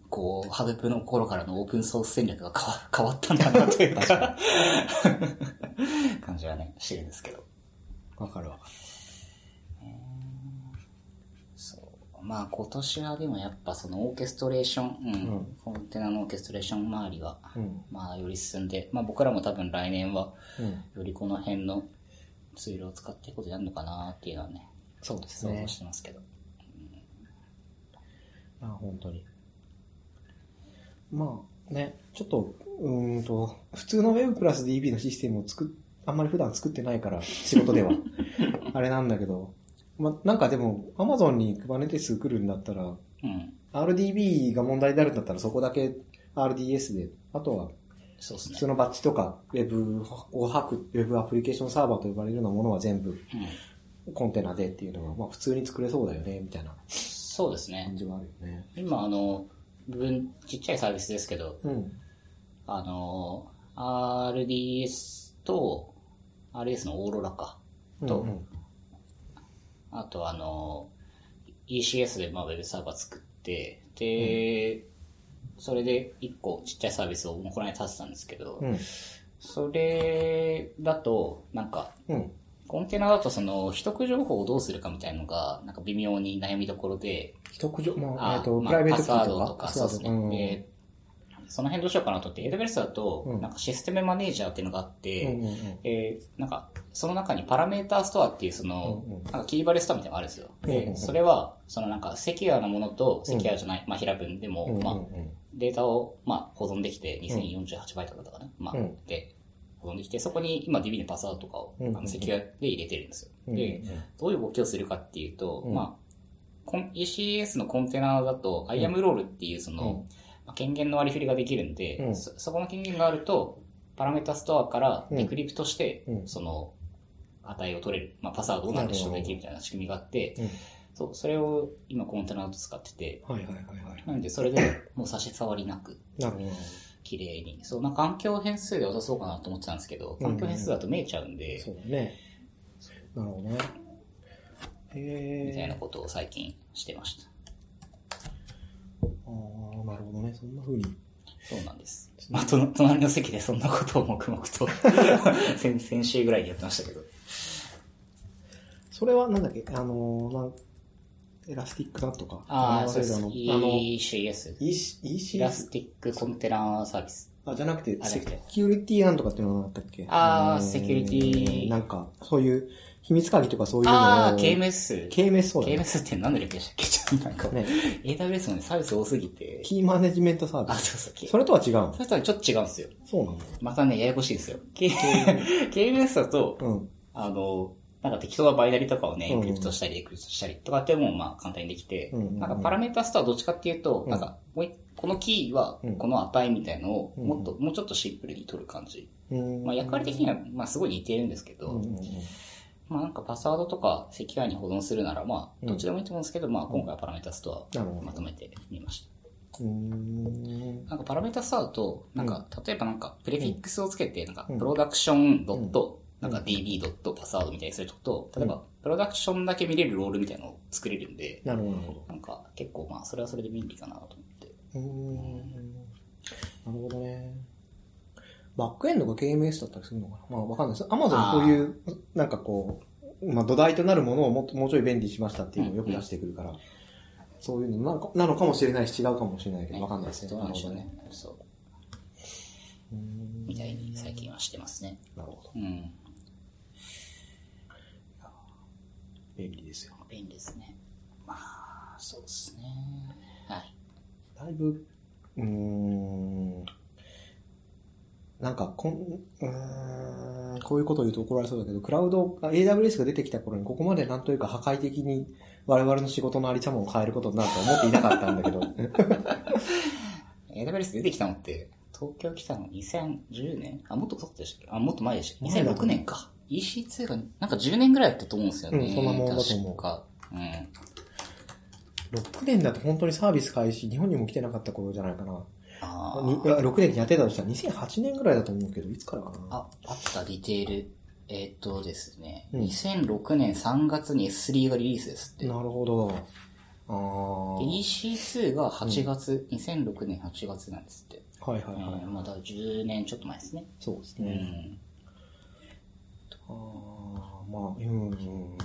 こう、ハブプの頃からのオープンソース戦略が変わ [laughs] 変わったんだなというか、[laughs] 感じはね、してるんですけど。わかるわ。かそう。まあ今年はでもやっぱそのオーケストレーション、うん、うんコンテナのオーケストレーション周りは。まあより進んで、まあ僕らも多分来年は、うん。よりこの辺のツールを使っていくことになるのかなっていうのはね、そうですね想像。してますけど。あ、本当に。まあね、ちょっと、うーんと、普通の Web プラス DB のシステムを作っ、あんまり普段作ってないから、仕事では。[laughs] あれなんだけど、まあなんかでも、Amazon に Kubernetes 来るんだったら、うん。RDB が問題になるんだったらそこだけ RDS で、あとはそうですね普通。のバッチとか Web を吐く Web アプリケーションサーバーと呼ばれるようなものは全部うん。コンテナでっていうのは、まあ普通に作れそうだよね、みたいなそうですね感。じはあるよね。今あの、部分、ちっちゃいサービスですけど、うん。あの、RDS と、RS のオーロラか。とうんうんあとあの、ECS でまあウェブサーバー作って、で、それで一個ちっちゃいサービスをもうこの間立てたんですけど、うん。それだと、なんか、うん。コンテナだとその、秘匿情報をどうするかみたいのが、なんか微妙に悩みどころで、秘匿上、まあ、えっ、と、まプライベートパスワーキーとか。ドとか、そうですね。でその辺どうしようかなと思って、AWS だと、うん。なんか Systems Manager っていうのがあって、うんうんうん。えーなんか、その中に Parameter Store っていうその、うんうんなんか key value store みたいなのがあるんですよ。でうんうん。それは、そのなんかセキュアなものとセキュアじゃない、まあ平文でも、うん。うんうんまあ、データを、まあ、保存できて、2048バイトだったかな、まあうん、で、保存できて、そこに今 DB のパスワードとかを、あのセキュアで入れてるんですよ。うんで、どういう動きをするかっていうと、うん。まあ、ECS のコンテナだと、IAM ロールっていうその、うん。まあ権限の割り振りができるんで、うんそそこの権限があると、パラメータストアからデクリプトして、うんその、値を取れる、まあ、パスワードをなんで取得できるみたいな仕組みがあって、うんそう、それを今コンテナだと使ってて、はいはいはいはい。なんでそれでもう差し障りなく、なるほど。綺麗に。そう、なんか環境変数で渡そうかなと思ってたんですけど、環境変数だと見えちゃうんで、そうだね。なるほどね。へみたいなえ。ことを最近してました。ああ、なるほどね。そんな風に。そうなんです。まあ、と隣の席でそんなことを黙々と [laughs] 先、先週ぐらいにやってましたけど。それはなんだっけ？あのー、なんエラスティックなんとか。ああ、そうです。あの、あの ECS。EC イ EC ラスティックコンテナサービス。あ、じゃなくて、セキュリティなんとかっていうのがあったっけ？あーえセキュリティなんか、そういう、秘密鍵とかそういうのを。ああ、KMS。KMS そうだね。KMS って何の略でしたっけ？ちょっとなんか、ね AWS のね、サービス多すぎて。キーマネジメントサービあ、ス。そうそう。それとは違うのそれとはちょっと違うんですよ。そうなのまたね、ややこしいですよ。KMS だと、うん。あの、なんか適当なバイナリとかをね、うんエンクリプトしたり、エクリプトしたりとかってもまあ簡単にできて、うんうんうんなんかパラメータストはどっちかっていうと、うんなんか、もう一このキーはうんこの値みたいのをうんもっと、もうちょっとシンプルに取る感じ。うん。まあ役割的にはまあすごい似てるんですけど、うんうんうん。まあなんかパスワードとかセキュアに保存するならまうんあどっちでもいいと思うんですけど、まあ今回はパラメータストアまとめてみました。ん。なんかパラメータストアだと、なんか、例えばなんか、プレフィックスをつけて、なんか、うんプロダクションドット、うんなんか db ドットパスワードみたいにすると、例えば、プロダクションだけ見れるロールみたいなのを作れるんで、なるほど、なんか、結構まあ、それはそれで便利かなと思って。うーん。なるほどね。バックエンドが KMS だったりするのかな？まあわかんないです。アマゾンこういう、なんかこう、まあ土台となるものをもっともうちょい便利にしましたっていうのをよく出してくるから、そういうのなのかなのかもしれないし違うかもしれないけど、わかんないですね。どうなんでしょうね。そう。みたいに最近はしてますね。なるほど。うん。便利ですよ。便利ですね。まあ、そうですね。はい。だいぶ、うーん、なんかこん、うーん、こういうことを言うと怒られそうだけど、クラウド、あ AWS が出てきた頃にここまでなんというか破壊的に我々の仕事のありさまを変えることになるとは思っていなかったんだけど、AWS 出てきたのって、東京来たの2010年あ、もっと経ったでしたっけ？あ、もっと前でしたっけ？前だと ?2006 年か。EC2 が、なんか10年ぐらいだったと思うんですよね。うんそんなもんだと思う確か。うん。6年だと本当にサービス開始、日本にも来てなかった頃じゃないかな。あにいや6年にやってたとしたら2008年ぐらいだと思うけど、いつからかな。あ、あった、ディテール。えーっとですね、うん2006年3月に S3 がリリースですって。なるほど。ああ。で EC2 が8月、2006年8月なんですって。はいはいはい。えーまだ10年ちょっと前ですね。そうですね。うん。ああ、まあ、うん、うん。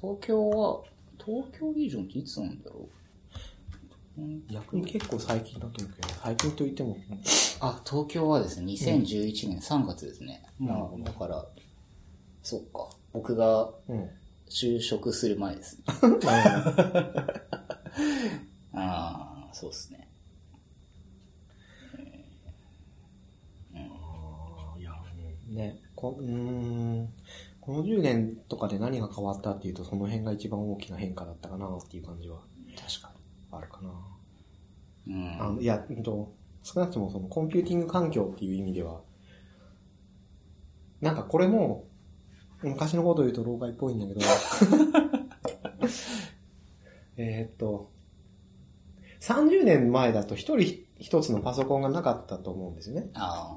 東京は、東京リージョンっていつなんだろう、うん、逆に結構最近だと思うけど、最近と言っても、あ、東京はですね、2011年3月ですね。まあ、だから、そっか。僕がうん。就職する前ですね。なるほど。ああ、そうですね。あーいや、うんね、こうーん、この10年とかで何が変わったっていうと、その辺が一番大きな変化だったかなっていう感じは確かあるかな。に。うん。あのいや、うんと、少なくともそのコンピューティング環境っていう意味では、なんかこれも、昔のことを言うと老害っぽいんだけど、[laughs] えーっと、30年前だと一人一つのパソコンがなかったと思うんですよね。あ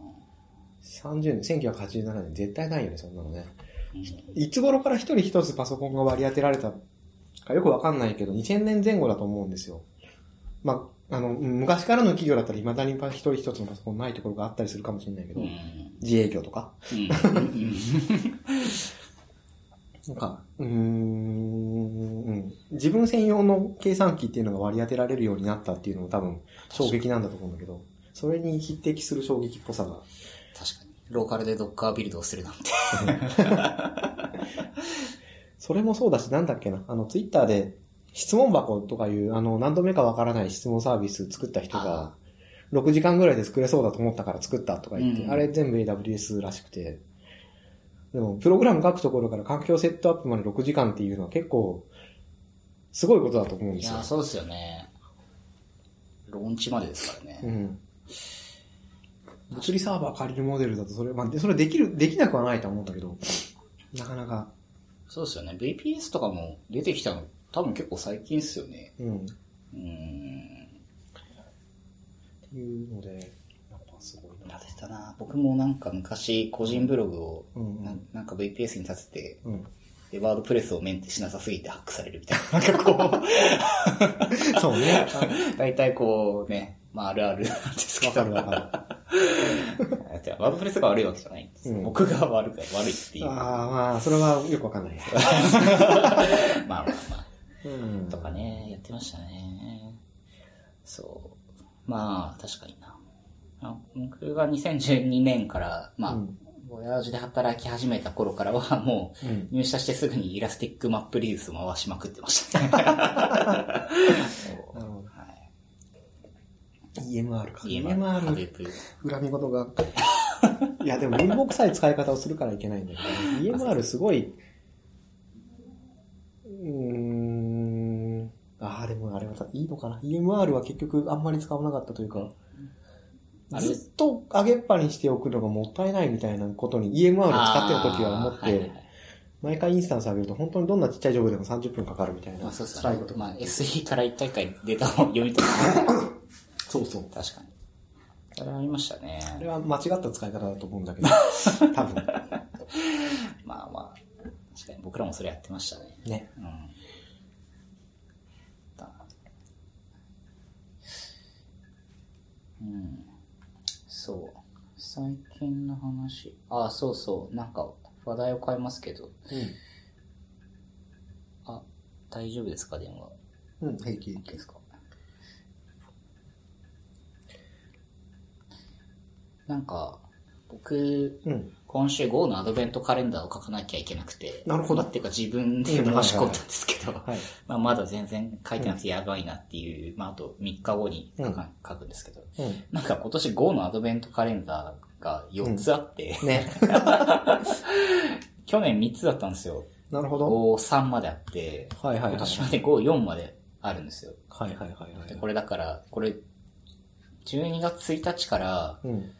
30年、1987年、絶対ないよね、そんなのね。いつ頃から一人一つパソコンが割り当てられたかよくわかんないけど、2000年前後だと思うんですよ。まあ、あの、うん昔からの企業だったら未だに一人一つのパソコンないところがあったりするかもしれないけど、うん。自営業とか。なんか、うーん、うん自分専用の計算機っていうのが割り当てられるようになったっていうのも多分衝撃なんだと思うんだけど、それに匹敵する衝撃っぽさが。確かに。ローカルでドッカービルドをするなんて。[laughs] それもそうだし、なんだっけな、あの、ツイッターで質問箱とかいう、あの、何度目かわからない質問サービス作った人が、6時間ぐらいで作れそうだと思ったから作ったとか言って、うんあれ全部 AWS らしくて、でも、プログラム書くところから環境セットアップまで6時間っていうのは結構、すごいことだと思うんですよいや、。そうですよね。ローンチまでですからね。うん。物理サーバー借りるモデルだと、それ、まあ、でそれできる、できなくはないと思うんだけど、なかなか、そうですよね。VPS とかも出てきたの、多分結構最近っすよね。うん。っうん。ていうので、やっぱすごいな。立てたな僕もなんか昔個人ブログをうんななんか VPS に立てて、うん。で、ワードプレスをメンテしなさすぎてハックされるみたいな。なんかこそうね。う、[laughs] 大体こうね、まああるあるなんですけど。わかるわか [laughs] じゃあワードプレスが悪いわけじゃない。うん僕が悪く悪いっている。う。まあああ、まあ、それはよくわかんない。[laughs] まあまあ。うんとかね、やってましたね。そう。まあ、確かにな。あ僕が2012年から、まあ、うんボヤージュで働き始めた頃からは、もう、うん入社してすぐにイラスティックマップリリースを回しまくってましたね。なるほど。はい。EMR か。EMR、恨み事が。いや、でも、貧乏臭い使い方をするからいけないんだけど、ね、EMR すごい、うーん、ああ、でもあれはさいいのかな。EMR は結局あんまり使わなかったというか、ずっと上げっぱにしておくのがもったいないみたいなことに EMR を使ってる時は思っあーはいはいて、毎回インスタンス上げると本当にどんなちっちゃいジョブでも30分かかるみたいな。まあそうです辛いこと。まあ SE から一回一回データを読み取る。[laughs] そうそう。確かに。あれありましたね。あれは間違った使い方だと思うんだけど、[laughs] 多分。まあまあ、確かに僕らもそれやってましたね。ね。うん。だうん。そう。最近の話。あ、そうそう。なんか、話題を変えますけど。あ、大丈夫ですか電話。うん。平気ですか？なんか、僕、うん。今週 Go のアドベントカレンダーを書かなきゃいけなくて。なるほどまあっていうか自分で申し込んだんですけど、はい。[laughs] まあまだ全然書いてなくてやばいなっていう、まああと3日後に書か、書くんですけど、うん。なんか今年 Go のアドベントカレンダーが4つあって、ね。[laughs] 去年3つだったんですよ。なるほど。Go 3まであって、はいはいはい。今年はね Go 4まであるんですよ。はいはいはいはい。でこれだから、これ、12月1日からうん。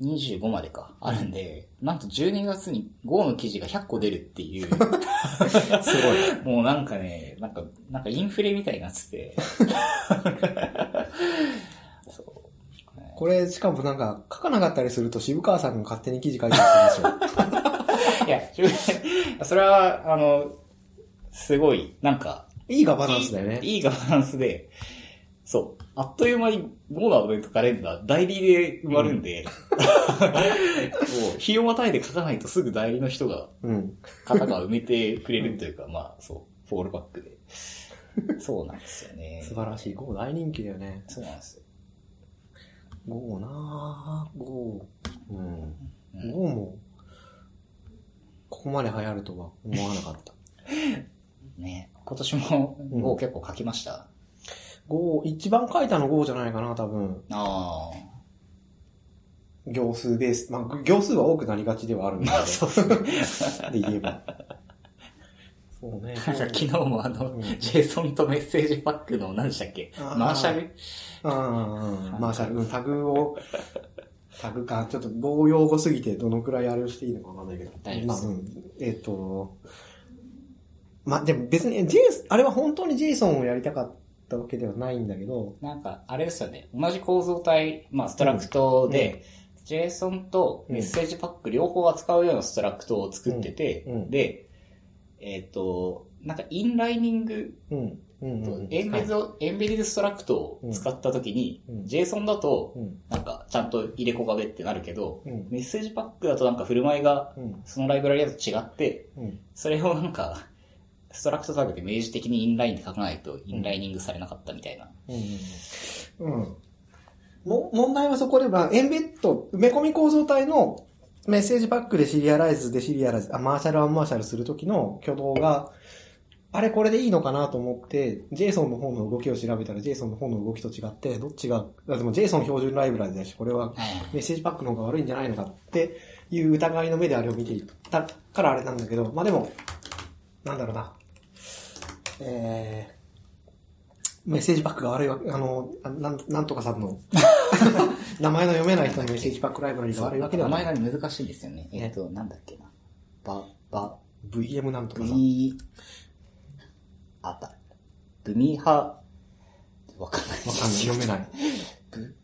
25までか、あるんで、なんと12月に Go の記事が100個出るっていう、[laughs] すごい。もうなんかね、なんか、なんかインフレみたいになってて。[laughs] これ、しかもなんか、書かなかったりすると渋川さんが勝手に記事書いてるんですよ。[laughs] いや、それは、あの、すごい、なんか、いいガバナンスだよね。いいガバナンスで、そう。あっという間に Go のアドベントカレンダー、代理で埋まるんで、もう、日をまたいで書かないとすぐ代理の人が、うん。方が埋めてくれるというか、[laughs] まあ、そう、フォールバックで。[laughs] そうなんですよね。素晴らしい。GO 大人気だよね。そうなんですよ。GO なぁ。GO。うん。うん GO も、ここまで流行るとは思わなかった。[laughs] ね今年もうん Go 結構書きました。GO、一番書いたの GO じゃないかな、多分。あ行数ベース。まあ、行数は多くなりがちではあるんだあ。そうそう。けど。で言えば。そうね。なんか昨日もあの、うん JSON とメッセージパックの何でしたっけ？あーマーシャル？うんうんうん。マーシャル、うん、タグを、タグか、ちょっと棒用語すぎてどのくらいあれをしていいのかわかんないけど。まあ、大丈夫ですうん。えっ、と、まあ、でも別に、ジェイあれは本当に JSON をやりたかったわけではないんだけど、なんか、あれですよね。同じ構造体、まあ、ストラクトで、JSON とメッセージパック両方扱うようなストラクトを作ってて、で、えっ、と、なんかインライニングうん。うんとうんうん。エンベディはいド、 embedded struct を使ったときに、うん JSON だと、うん。なんか、ちゃんと入れ子がべってなるけど、うん。 MessagePack だとなんか振る舞いが、うん。そのライブラリだと違って、うん。それをなんか、 struct tag で明示的にインラインで書かないと、インライニングされなかったみたいな。うん。うん。も、問題はそこで、まあ、 embed、埋め込み構造体の MessagePack でシリアライズでシリアライズ、あ、 marshal unmarshal するときの挙動が、あれこれでいいのかなと思って、JSON の方の動きを調べたら JSON の方の動きと違って、どっちが、あでも JSON 標準ライブラリだし、これははい。メッセージパックの方が悪いんじゃないのかっていう疑いの目であれを見ていたからあれなんだけど、まあでも、なんだろうな。えー、メッセージパックが悪いわけ、あの、あなんなんとかさんの、[laughs] 名前の読めない人のメッセージパックライブラリが悪いわけで名はない。前が難しいんですよね。えっ、と、なんだっけな。ば、ば、VM なんとかさん。ブあった。ブミハ、わかんないでわかんない。読めない。[laughs]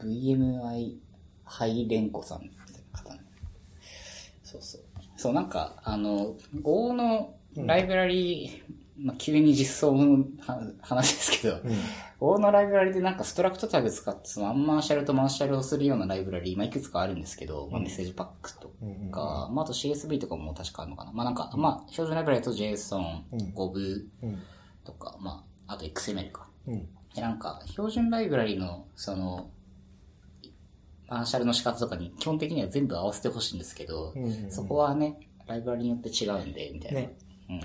VMI ハイレンコさんみたいな方ね。そうそう。そう、なんか、あの、Go のライブラリまあ、急に実装のは話ですけど、うん。のライブラリでなんかストラクトタグ使って、そのアンマーシャルとマーシャルをするようなライブラリ、まあ、いくつかあるんですけど、まあ、メッセージパックとうんうんか、まあ、あと CSV とかも確かあるのかな。まあ、なんか、まあ、標準ライブラリだと JSON うん、5うん。とか、まあ、あと XML か。うん。でなんか、標準ライブラリの、その、マーシャルの仕方とかに基本的には全部合わせてほしいんですけど、うんうんうんそこはね、ライブラリによって違うんで、みたいな。ね。うん。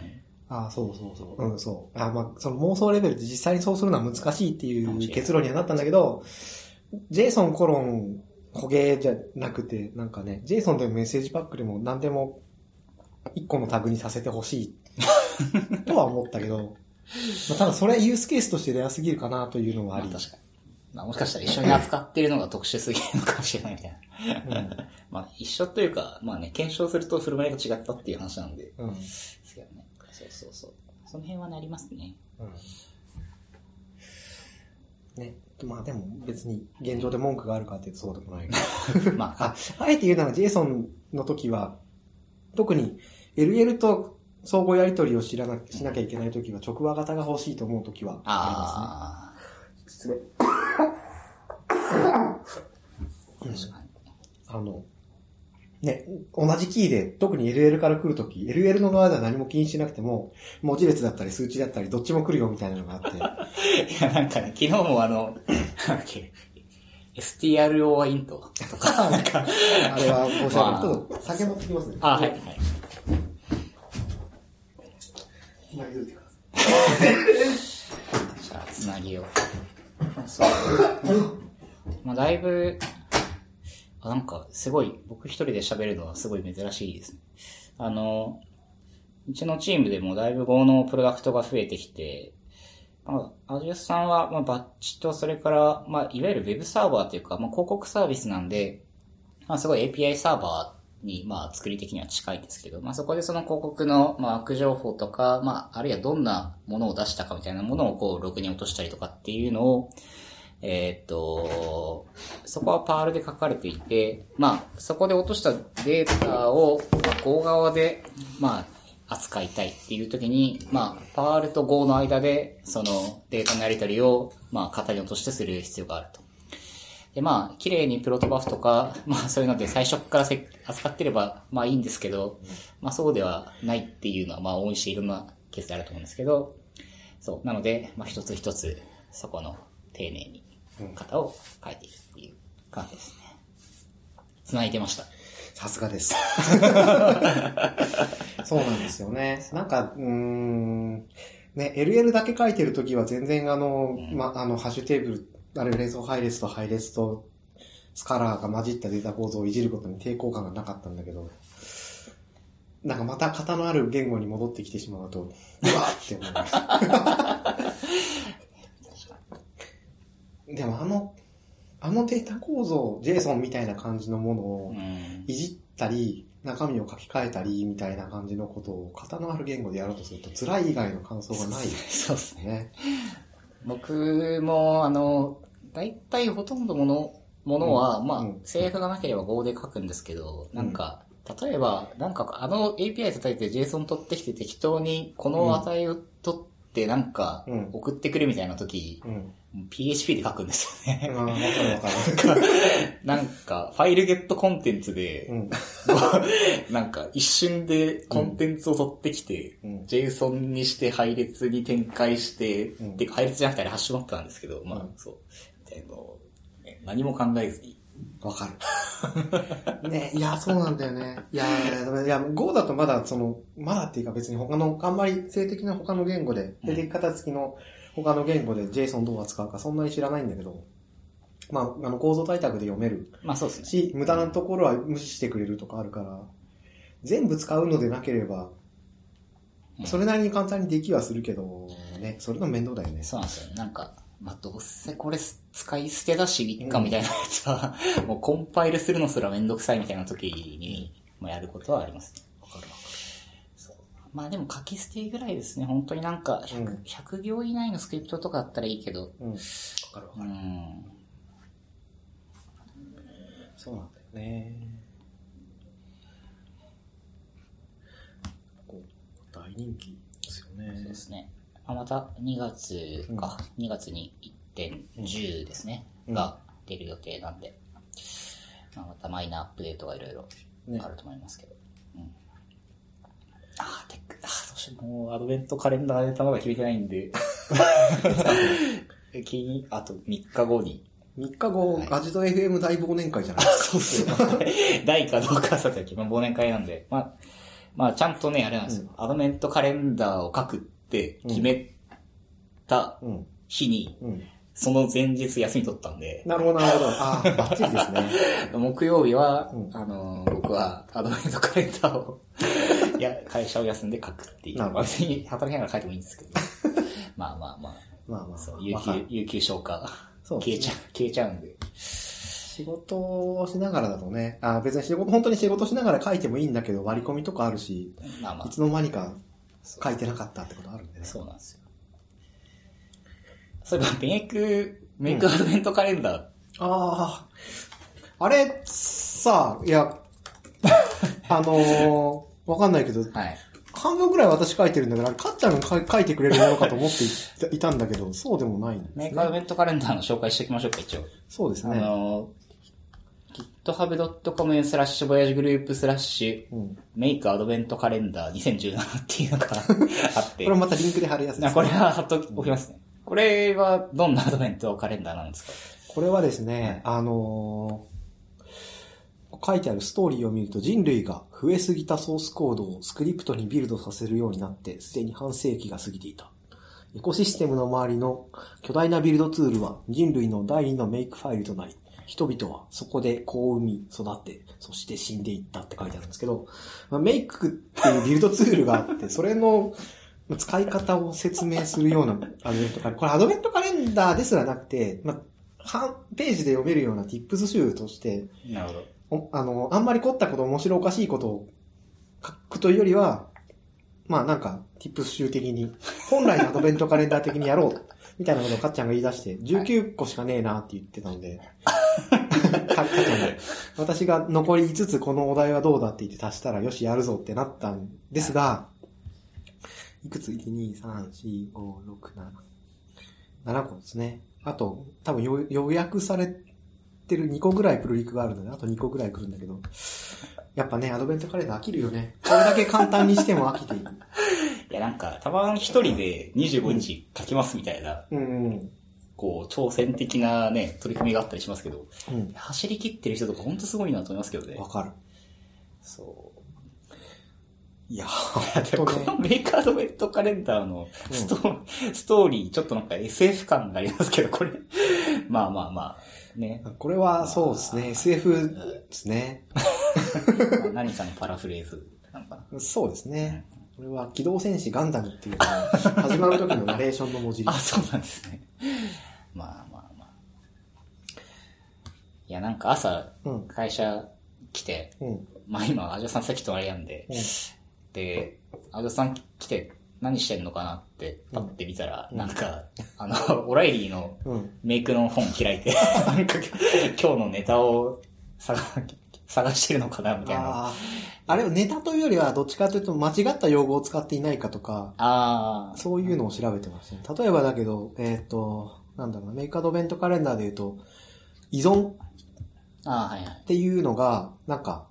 ああ、そうそうそう。うん、そう。あまあ、その妄想レベルで実際にそうするのは難しいっていう結論にはなったんだけど、JSON コロン焦げじゃなくて、なんかね、JSON でもメッセージパックでも何でも一個のタグにさせてほしい [laughs] とは思ったけど、まあ、ただそれはユースケースとしてレアすぎるかなというのはあり。まあ確かに。まあもしかしたら一緒に扱ってるのが特殊すぎるのかもしれないみたいな。うん [laughs] まあ一緒というか、まあね、検証すると振る舞いが違ったっていう話なんで。うん。ですよね。そうそうそう。その辺はね、ありますね。うん。ね。まあでも別に現状で文句があるかってそうでもないけど。[laughs] まあ、あ、あえて言うなら JSON の時は、特に LL と相互やり取りを知らな、しなきゃいけない時は直話型が欲しいと思う時はあありますね。失礼。あの、ね、同じキーで、特に LL から来るとき、LL の側では何も気にしなくても、文字列だったり数値だったり、どっちも来るよみたいなのがあって、[laughs] いや、なんかね、昨日もあの、なんだっけ、STRO イントとか、[laughs] なんか、あれは申しまあ訳ない。ちょっと酒持ってきますね。あ、はい、はい。つなぎといてくださ [laughs] じゃあ、つなぎを。そう。まあ、だいぶ、あ、なんか、すごい、僕一人で喋るのはすごい珍しいですね。あの、うちのチームでもだいぶ Go のプロダクトが増えてきて、まあ、アジュスさんは、まあ、バッチと、それから、まあ、いわゆる Web サーバーというか、まあ、広告サービスなんで、まあ、すごい API サーバーに、まあ、作り的には近いんですけど、まあ、そこでその広告の、まあ、悪情報とか、まあ、あるいはどんなものを出したかみたいなものを、こう、ログに落としたりとかっていうのを、えっと、そこはパールで書かれていて、まあ、そこで落としたデータを、まあ、Go 側で、まあ、扱いたいっていう時に、まあ、パールと Go の間で、そのデータのやり取りを、まあ、型に落としてする必要があると。で、まあ、綺麗にプロトバフとか、まあ、そういうので最初からせ扱ってれば、まあいいんですけど、まあそうではないっていうのは、まあ、応援していろんなケースであると思うんですけど、そう。なので、まあ一つ一つ、そこの丁寧に型を変えていくっていう感じですね。繋いでました。さすがです。[laughs] そうなんですよね。なんか、うーん、ね、LL だけ書いてるときは全然あの、ま、あの、ハッシュテーブル、あれ、レー配列と配列とスカラーが混じったデータ構造をいじることに抵抗感がなかったんだけど、なんかまた型のある言語に戻ってきてしまうと、うわーって思います。[laughs] でもあの、あのデータ構造、JSON みたいな感じのものをうん。いじったり、中身を書き換えたり、みたいな感じのことを型のある言語でやろうとすると辛い以外の感想がない。でそうですね。僕も、あの、大体ほとんどもの、ものは、まあうん。うん、制約がなければ Go で書くんですけど、なんか、例えば、なんか、あの API 叩いて JSON 取ってきて適当にこの値を取ってなんかうん。送ってくれみたいな時、うん。PHP で書くんですよね。わかるわかる。[laughs] なんか、ファイルゲットコンテンツでう、ん。[laughs] なんか一瞬でコンテンツを取ってきて、うん。JSON にして配列に展開して、うん配列じゃなくてハッシュマップなんですけど、まあ、うんそう。ね何も考えずに。わかる。[laughs] ね、いや、そうなんだよね。いや、いや、Go だとまだ、その、まだっていうか別に他の、あんまり性的な他の言語で、うん出てき方付きの他の言語で JSON どう扱うかそんなに知らないんだけど、まあ、あの、構造対択で読めるまあそうですね。し、無駄なところは無視してくれるとかあるから、全部使うのでなければ、うんそれなりに簡単にできはするけど、ね、それの面倒だよね。そうなんですよね。なんか、まあどうせこれ使い捨てだし、いっかみたいなやつは、[laughs] もうコンパイルするのすらめんどくさいみたいな時に、まあやることはありますね。まあでも書き捨てぐらいですね。本当になんか100、うん100行以内のスクリプトとかだったらいいけど、る。うん。わかるわうかる。ん。そうなんだよね。こう、大人気ですよそうねで。すね。あ、また2月か、2月に1.10ですね、うんが出る予定なんで、まあ、またマイナーアップデートがいろいろねあると思いますけど。うん。あー、テック、あー、どうしよう、もうアドベントカレンダーでまだ決めてないんで、[laughs] あと3日後に、3日後、はいアジト FM 大忘年会じゃない？ですか。そうっすね。大かどうかはさておき、まあ、忘年会なんで、まあ、まあ、ちゃんとね、あれなんですよ。アドベントカレンダーを書くって決めたうん。日に、うん。その前日休み取ったんで、なるほど、なるほど。ああ、[laughs] バッチリですね。木曜日は、うんあのー、僕はアドベントカレンダーを、いや、会社を休んで書くっていう。別に [laughs] 働きながら書いてもいいんですけど。[laughs] まあまあままあまあ、そう、あ、有給有給消化、そう消えちゃう、消えちゃうんで。仕事をしながらだとね、あ別に仕事、本当に仕事しながら書いてもいいんだけど、割り込みとかあるし、まあまあ。いつ、の間にか書いてなかったってことあるんでね。そうなんですよ。そういえば、メイク、メイクアドベントカレンダー、ああ、あれ、さあ、いや、[laughs] あのー、わかんないけど、はい。半分くらい私書いてるんだから、かっちゃんが書書いてくれるものかと思っていたんだけど、そうでもないんですね。メイクアドベントカレンダーの紹介しておきましょうか、一応。あそうですね。の、github.com slash VOYAGE GROUP slash うん。 make アドベントカレンダー2017っていうのが [laughs] あって。これまたリンクで貼るやつです、あこれは貼っときますね。これはどんなアドベントカレンダーなんですか？これはですね、あのー書いてあるストーリーを見ると人類が増えすぎたソースコードをスクリプトにビルドさせるようになってすでに半世紀が過ぎていた。エコシステムの周りの巨大なビルドツールは人類の第二の Makefile となり、人々はそこで子を産み、育って、そして死んでいったって書いてあるんですけど、まあ、メイクっていうビルドツールがあって、[laughs] それの使い方を説明するようなアドベントカレンダー。これアドベントカレンダーですらなくて、まあ、半ページで読めるような tips 集として、なるほど。おあの、あんまり凝ったこと、面白おかしいことを書くというよりは、まあなんか、tips 集的に、本来のアドベントカレンダー的にやろう、みたいなことをかっちゃんが言い出して、19個しかねえなって言ってたので、かかっちゃんが、私が残り5つこのお題はどうだって言って足したら、よし、やるぞってなったんですが、いくつ ?1、2、3、4、5、6、7。7個ですね。あと、多分予予約されてる2個ぐらいプルリクがあるので、あと2個ぐらい来るんだけど。やっぱね、アドベントカレンダー飽きるよね。これだけ簡単にしても飽きていく。[laughs] いや、なんか、たまに一人で25日書きますみたいな、うんうん。こう、挑戦的なね、取り組みがあったりしますけど、うん。走り切ってる人とかほんとすごいなと思いますけどねわ。かる。そう。いや、でもこ。の make アドベントカレンダーのスト,、ストーリー、ちょっとなんか SF 感がありますけど、これ、まあまあまあ、ね。これはそうですね。SF ですね。[laughs] まあ何かのパラフレーズなのかな。そうですね。これは機動戦士ガンダムっていうのが始まる時のナレーションの文字 [laughs] あ、そうなんですね。まあまあまあ。いや、なんか朝、うん。会社来て、うん。まあ今、アジョさんさっき隣なんで、うん。で、アジョさん来て何してんのかなって、パッて見たら、うんなんか、あの、[laughs] オライリーのうん。メイクの本開いて、[laughs] なんか今日のネタを探探してるのかなみたいな。あれはネタというよりは、どっちかというと間違った用語を使っていないかとか、ああ。そういうのを調べてましたね。例えばだけど、えっ、と、なんだろうな、メイクアドベントカレンダーで言うと、依存っ。ていうのが、なんか、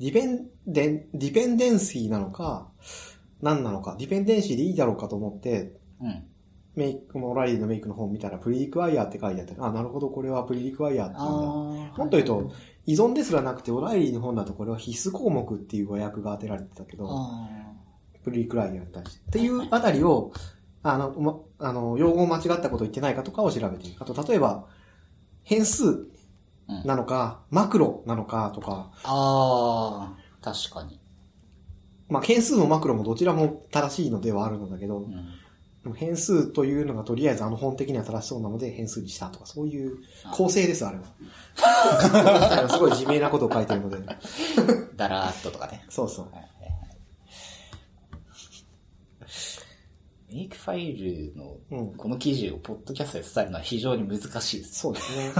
ディペンデン、ディペンデンシーなのか、何なのか、ディペンデンシーでいいだろうかと思って、うん。メイク、オライリーのメイクの本見たら、プリリクワイヤーって書いてあって、あ、なるほど、これはプリリクワイヤーっていうんだ。もっと言うと、依存ですらなくて、オライリーの本だとこれは必須項目っていう語訳が当てられてたけど、あプリリクワイヤーに対して。っていうあたりを、あの、ま、あの、用語を間違ったこと言ってないかとかを調べて。あと、例えば、変数。なのか、マクロなのかとか、ああ、確かに。まあ、変数もマクロもどちらも正しいのではあるのだけど、うん。でも変数というのがとりあえずあの本的には正しそうなので変数にしたとか、そういう構成です、あれは。[laughs] [laughs] すごい自明なことを書いてるので。ダラーっととかね。そうそう。メイクファイルのうん。この記事をポッドキャストで伝えるのは非常に難しいです。そうですね。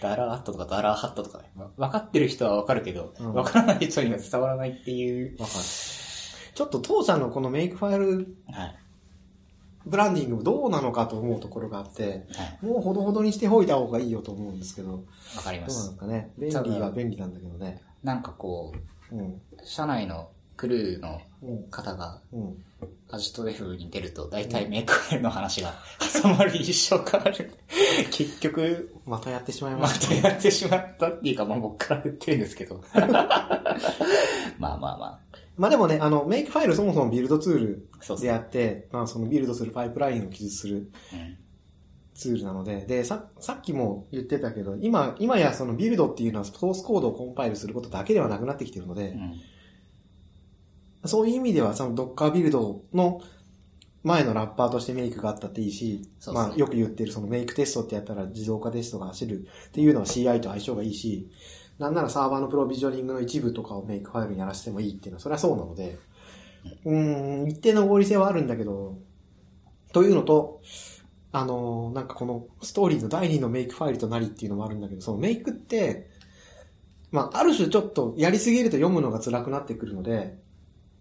ダラーっととかダラーハットとかね。わ分かってる人は分かるけど、うん分からない人には伝わらないっていう。わかる。ちょっと当社のこのメイクファイルはい。ブランディングもどうなのかと思うところがあって、はい。もうほどほどにしておいた方がいいよと思うんですけど、わかりまどうなのす。かね。便利は便利なんだけどね。なんかこう、うん。社内のクルーのうん。方がうん。アジト F に出ると、大体メイクファイルの話が挟まり一生変わる。[laughs] 結局、またやってしまいまましたたやってしまったっていうか、まあ僕から言ってるんですけど。[laughs] まあまあままあでもね、あの、メイクファイルそもそもビルドツールでね。あって、まあそのビルドするパイプラインを記述するうん。ツールなので、で、さ、さっきも言ってたけど、今、今やそのビルドっていうのはソースコードをコンパイルすることだけではなくなってきてるので、うん。そういう意味では、その Docker ビルドの前のラッパーとしてメイクがあったっていいし、そうそう。まあよく言ってるそのメイクテストってやったら自動化テストが走るっていうのは CI と相性がいいし、なんならサーバーのプロビジョニングの一部とかをメイクファイルにやらせてもいいっていうのは、それはそうなので、うーん、一定の合理性はあるんだけど、というのと、あの、なんかこのストーリーの第二のメイクファイルとなりっていうのもあるんだけど、そのメイクって、まあ、ある種ちょっとやりすぎると読むのが辛くなってくるので、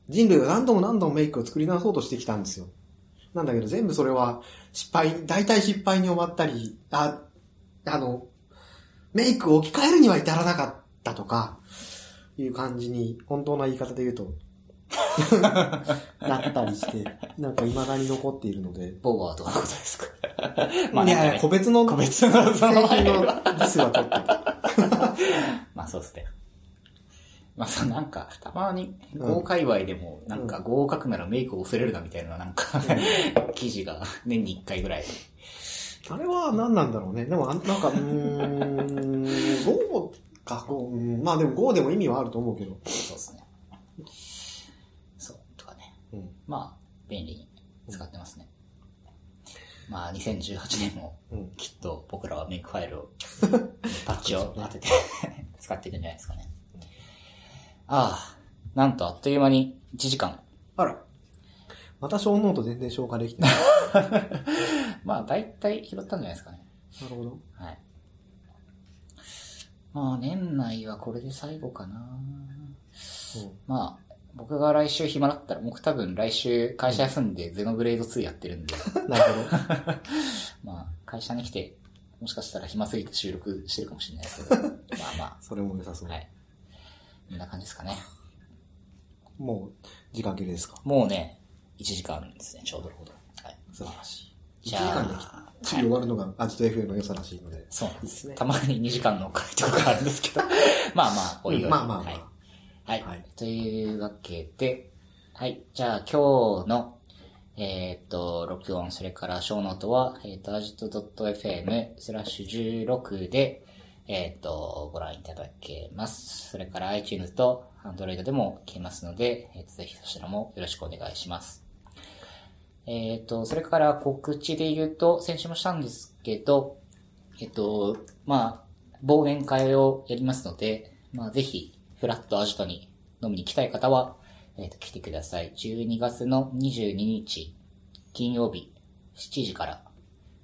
人類は何度も何度もメイクを作り直そうとしてきたんですよ。なんだけど全部それは失敗、大体失敗に終わったり、あ、あの、メイクを置き換えるには至らなかったとか、いう感じに、本当な言い方で言うと、[laughs] なったりして、なんか未だに残っているので。ボーワーとかのことですか？[laughs] まあ、いやいや、個別の、個別のそののディスは取ってた。[laughs] まあそうっすね。まあさ、なんか、たまに、Go 界隈でも、なんか、書くならメイクを恐れるなみたいな、なんか、記事が年に1回ぐらい。あれは何なんだろうね。でも、あなんか、うーん、GO か、GO、うんまあでも GO でも意味はあると思うけど。そうっすね。そう、とかね。うん。まあ、便利に使ってますね。まあ、2018年も、うん。きっと僕らはメイクファイルを、[laughs] パッチを当てて使っていくんじゃないですかね。ああ、なんとあっという間に1時間。あら。また show note 全然消化できてない。[laughs] まあ、大体拾ったんじゃないですかね。なるほど。はい。まあ、年内はこれで最後かな。うん。まあ、僕が来週暇だったら、僕多分来週会社休んでゼノブレード2やってるんで、[laughs] なるほど。[laughs] まあ、会社に来て、もしかしたら暇すぎて収録してるかもしれないですけど、まあまそれも良さそう。あ、はい。こんな感じですかね。もう、時間切れですか？もうね、1時間ですね、ちょうど。はい。素晴らしい。1時じゃあ間できっちり終わるのがアジト FM の良さらしいので。そうなんで。すすね。たまに2時間の回とかあるんですけど、[laughs] まあまあ、おいおい。うんまあまあまあはい。はい。はいというわけで、はい。じゃあ今日の、えーっと、録音、それから show note は、えーっと、 ajito.fm スラッシュ16で、えーっと、ご覧いただけます。それから iTunes と Android でも聞けますので、えー、ぜひそちらもよろしくお願いします。えっ、と、それから告知で言うと、先週もしたんですけど、えっ、と、まあ、忘年会をやりますので、まあ、ぜひ、フラットアジトに飲みに来たい方は、えっ、と、来てください。12月の22日、金曜日、7時から。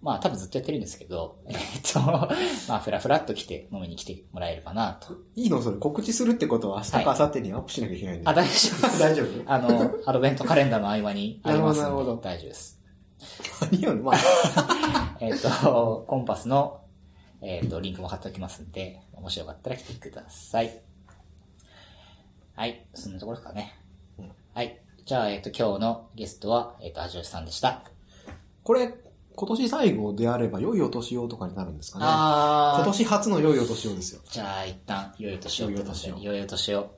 まあ、多分ずっとやってるんですけど、えっ、と、[laughs] まあ、フラフラっと来て飲みに来てもらえればなと。いいのそれ告知するってことは明日かはい明後日にアップしなきゃいけないんで。あ、大丈夫。大丈夫？あの、アドベントカレンダーの合間にありますので、なるほどなるほど大丈夫です。何よ、まあ、[laughs] えっ、と、コンパスの、えっ、と、リンクも貼っておきますんで、もしよかったら来てください。はい、そんなところですかね。うんはい。じゃあ、えっ、と、今日のゲストは、えっ、と、アジオシさんでした。これ、今年最後であれば良いお年をとかになるんですかね。あ今年初の良いお年をですよ。じゃあ、一旦、良いお年を。良いお年を良いお年を。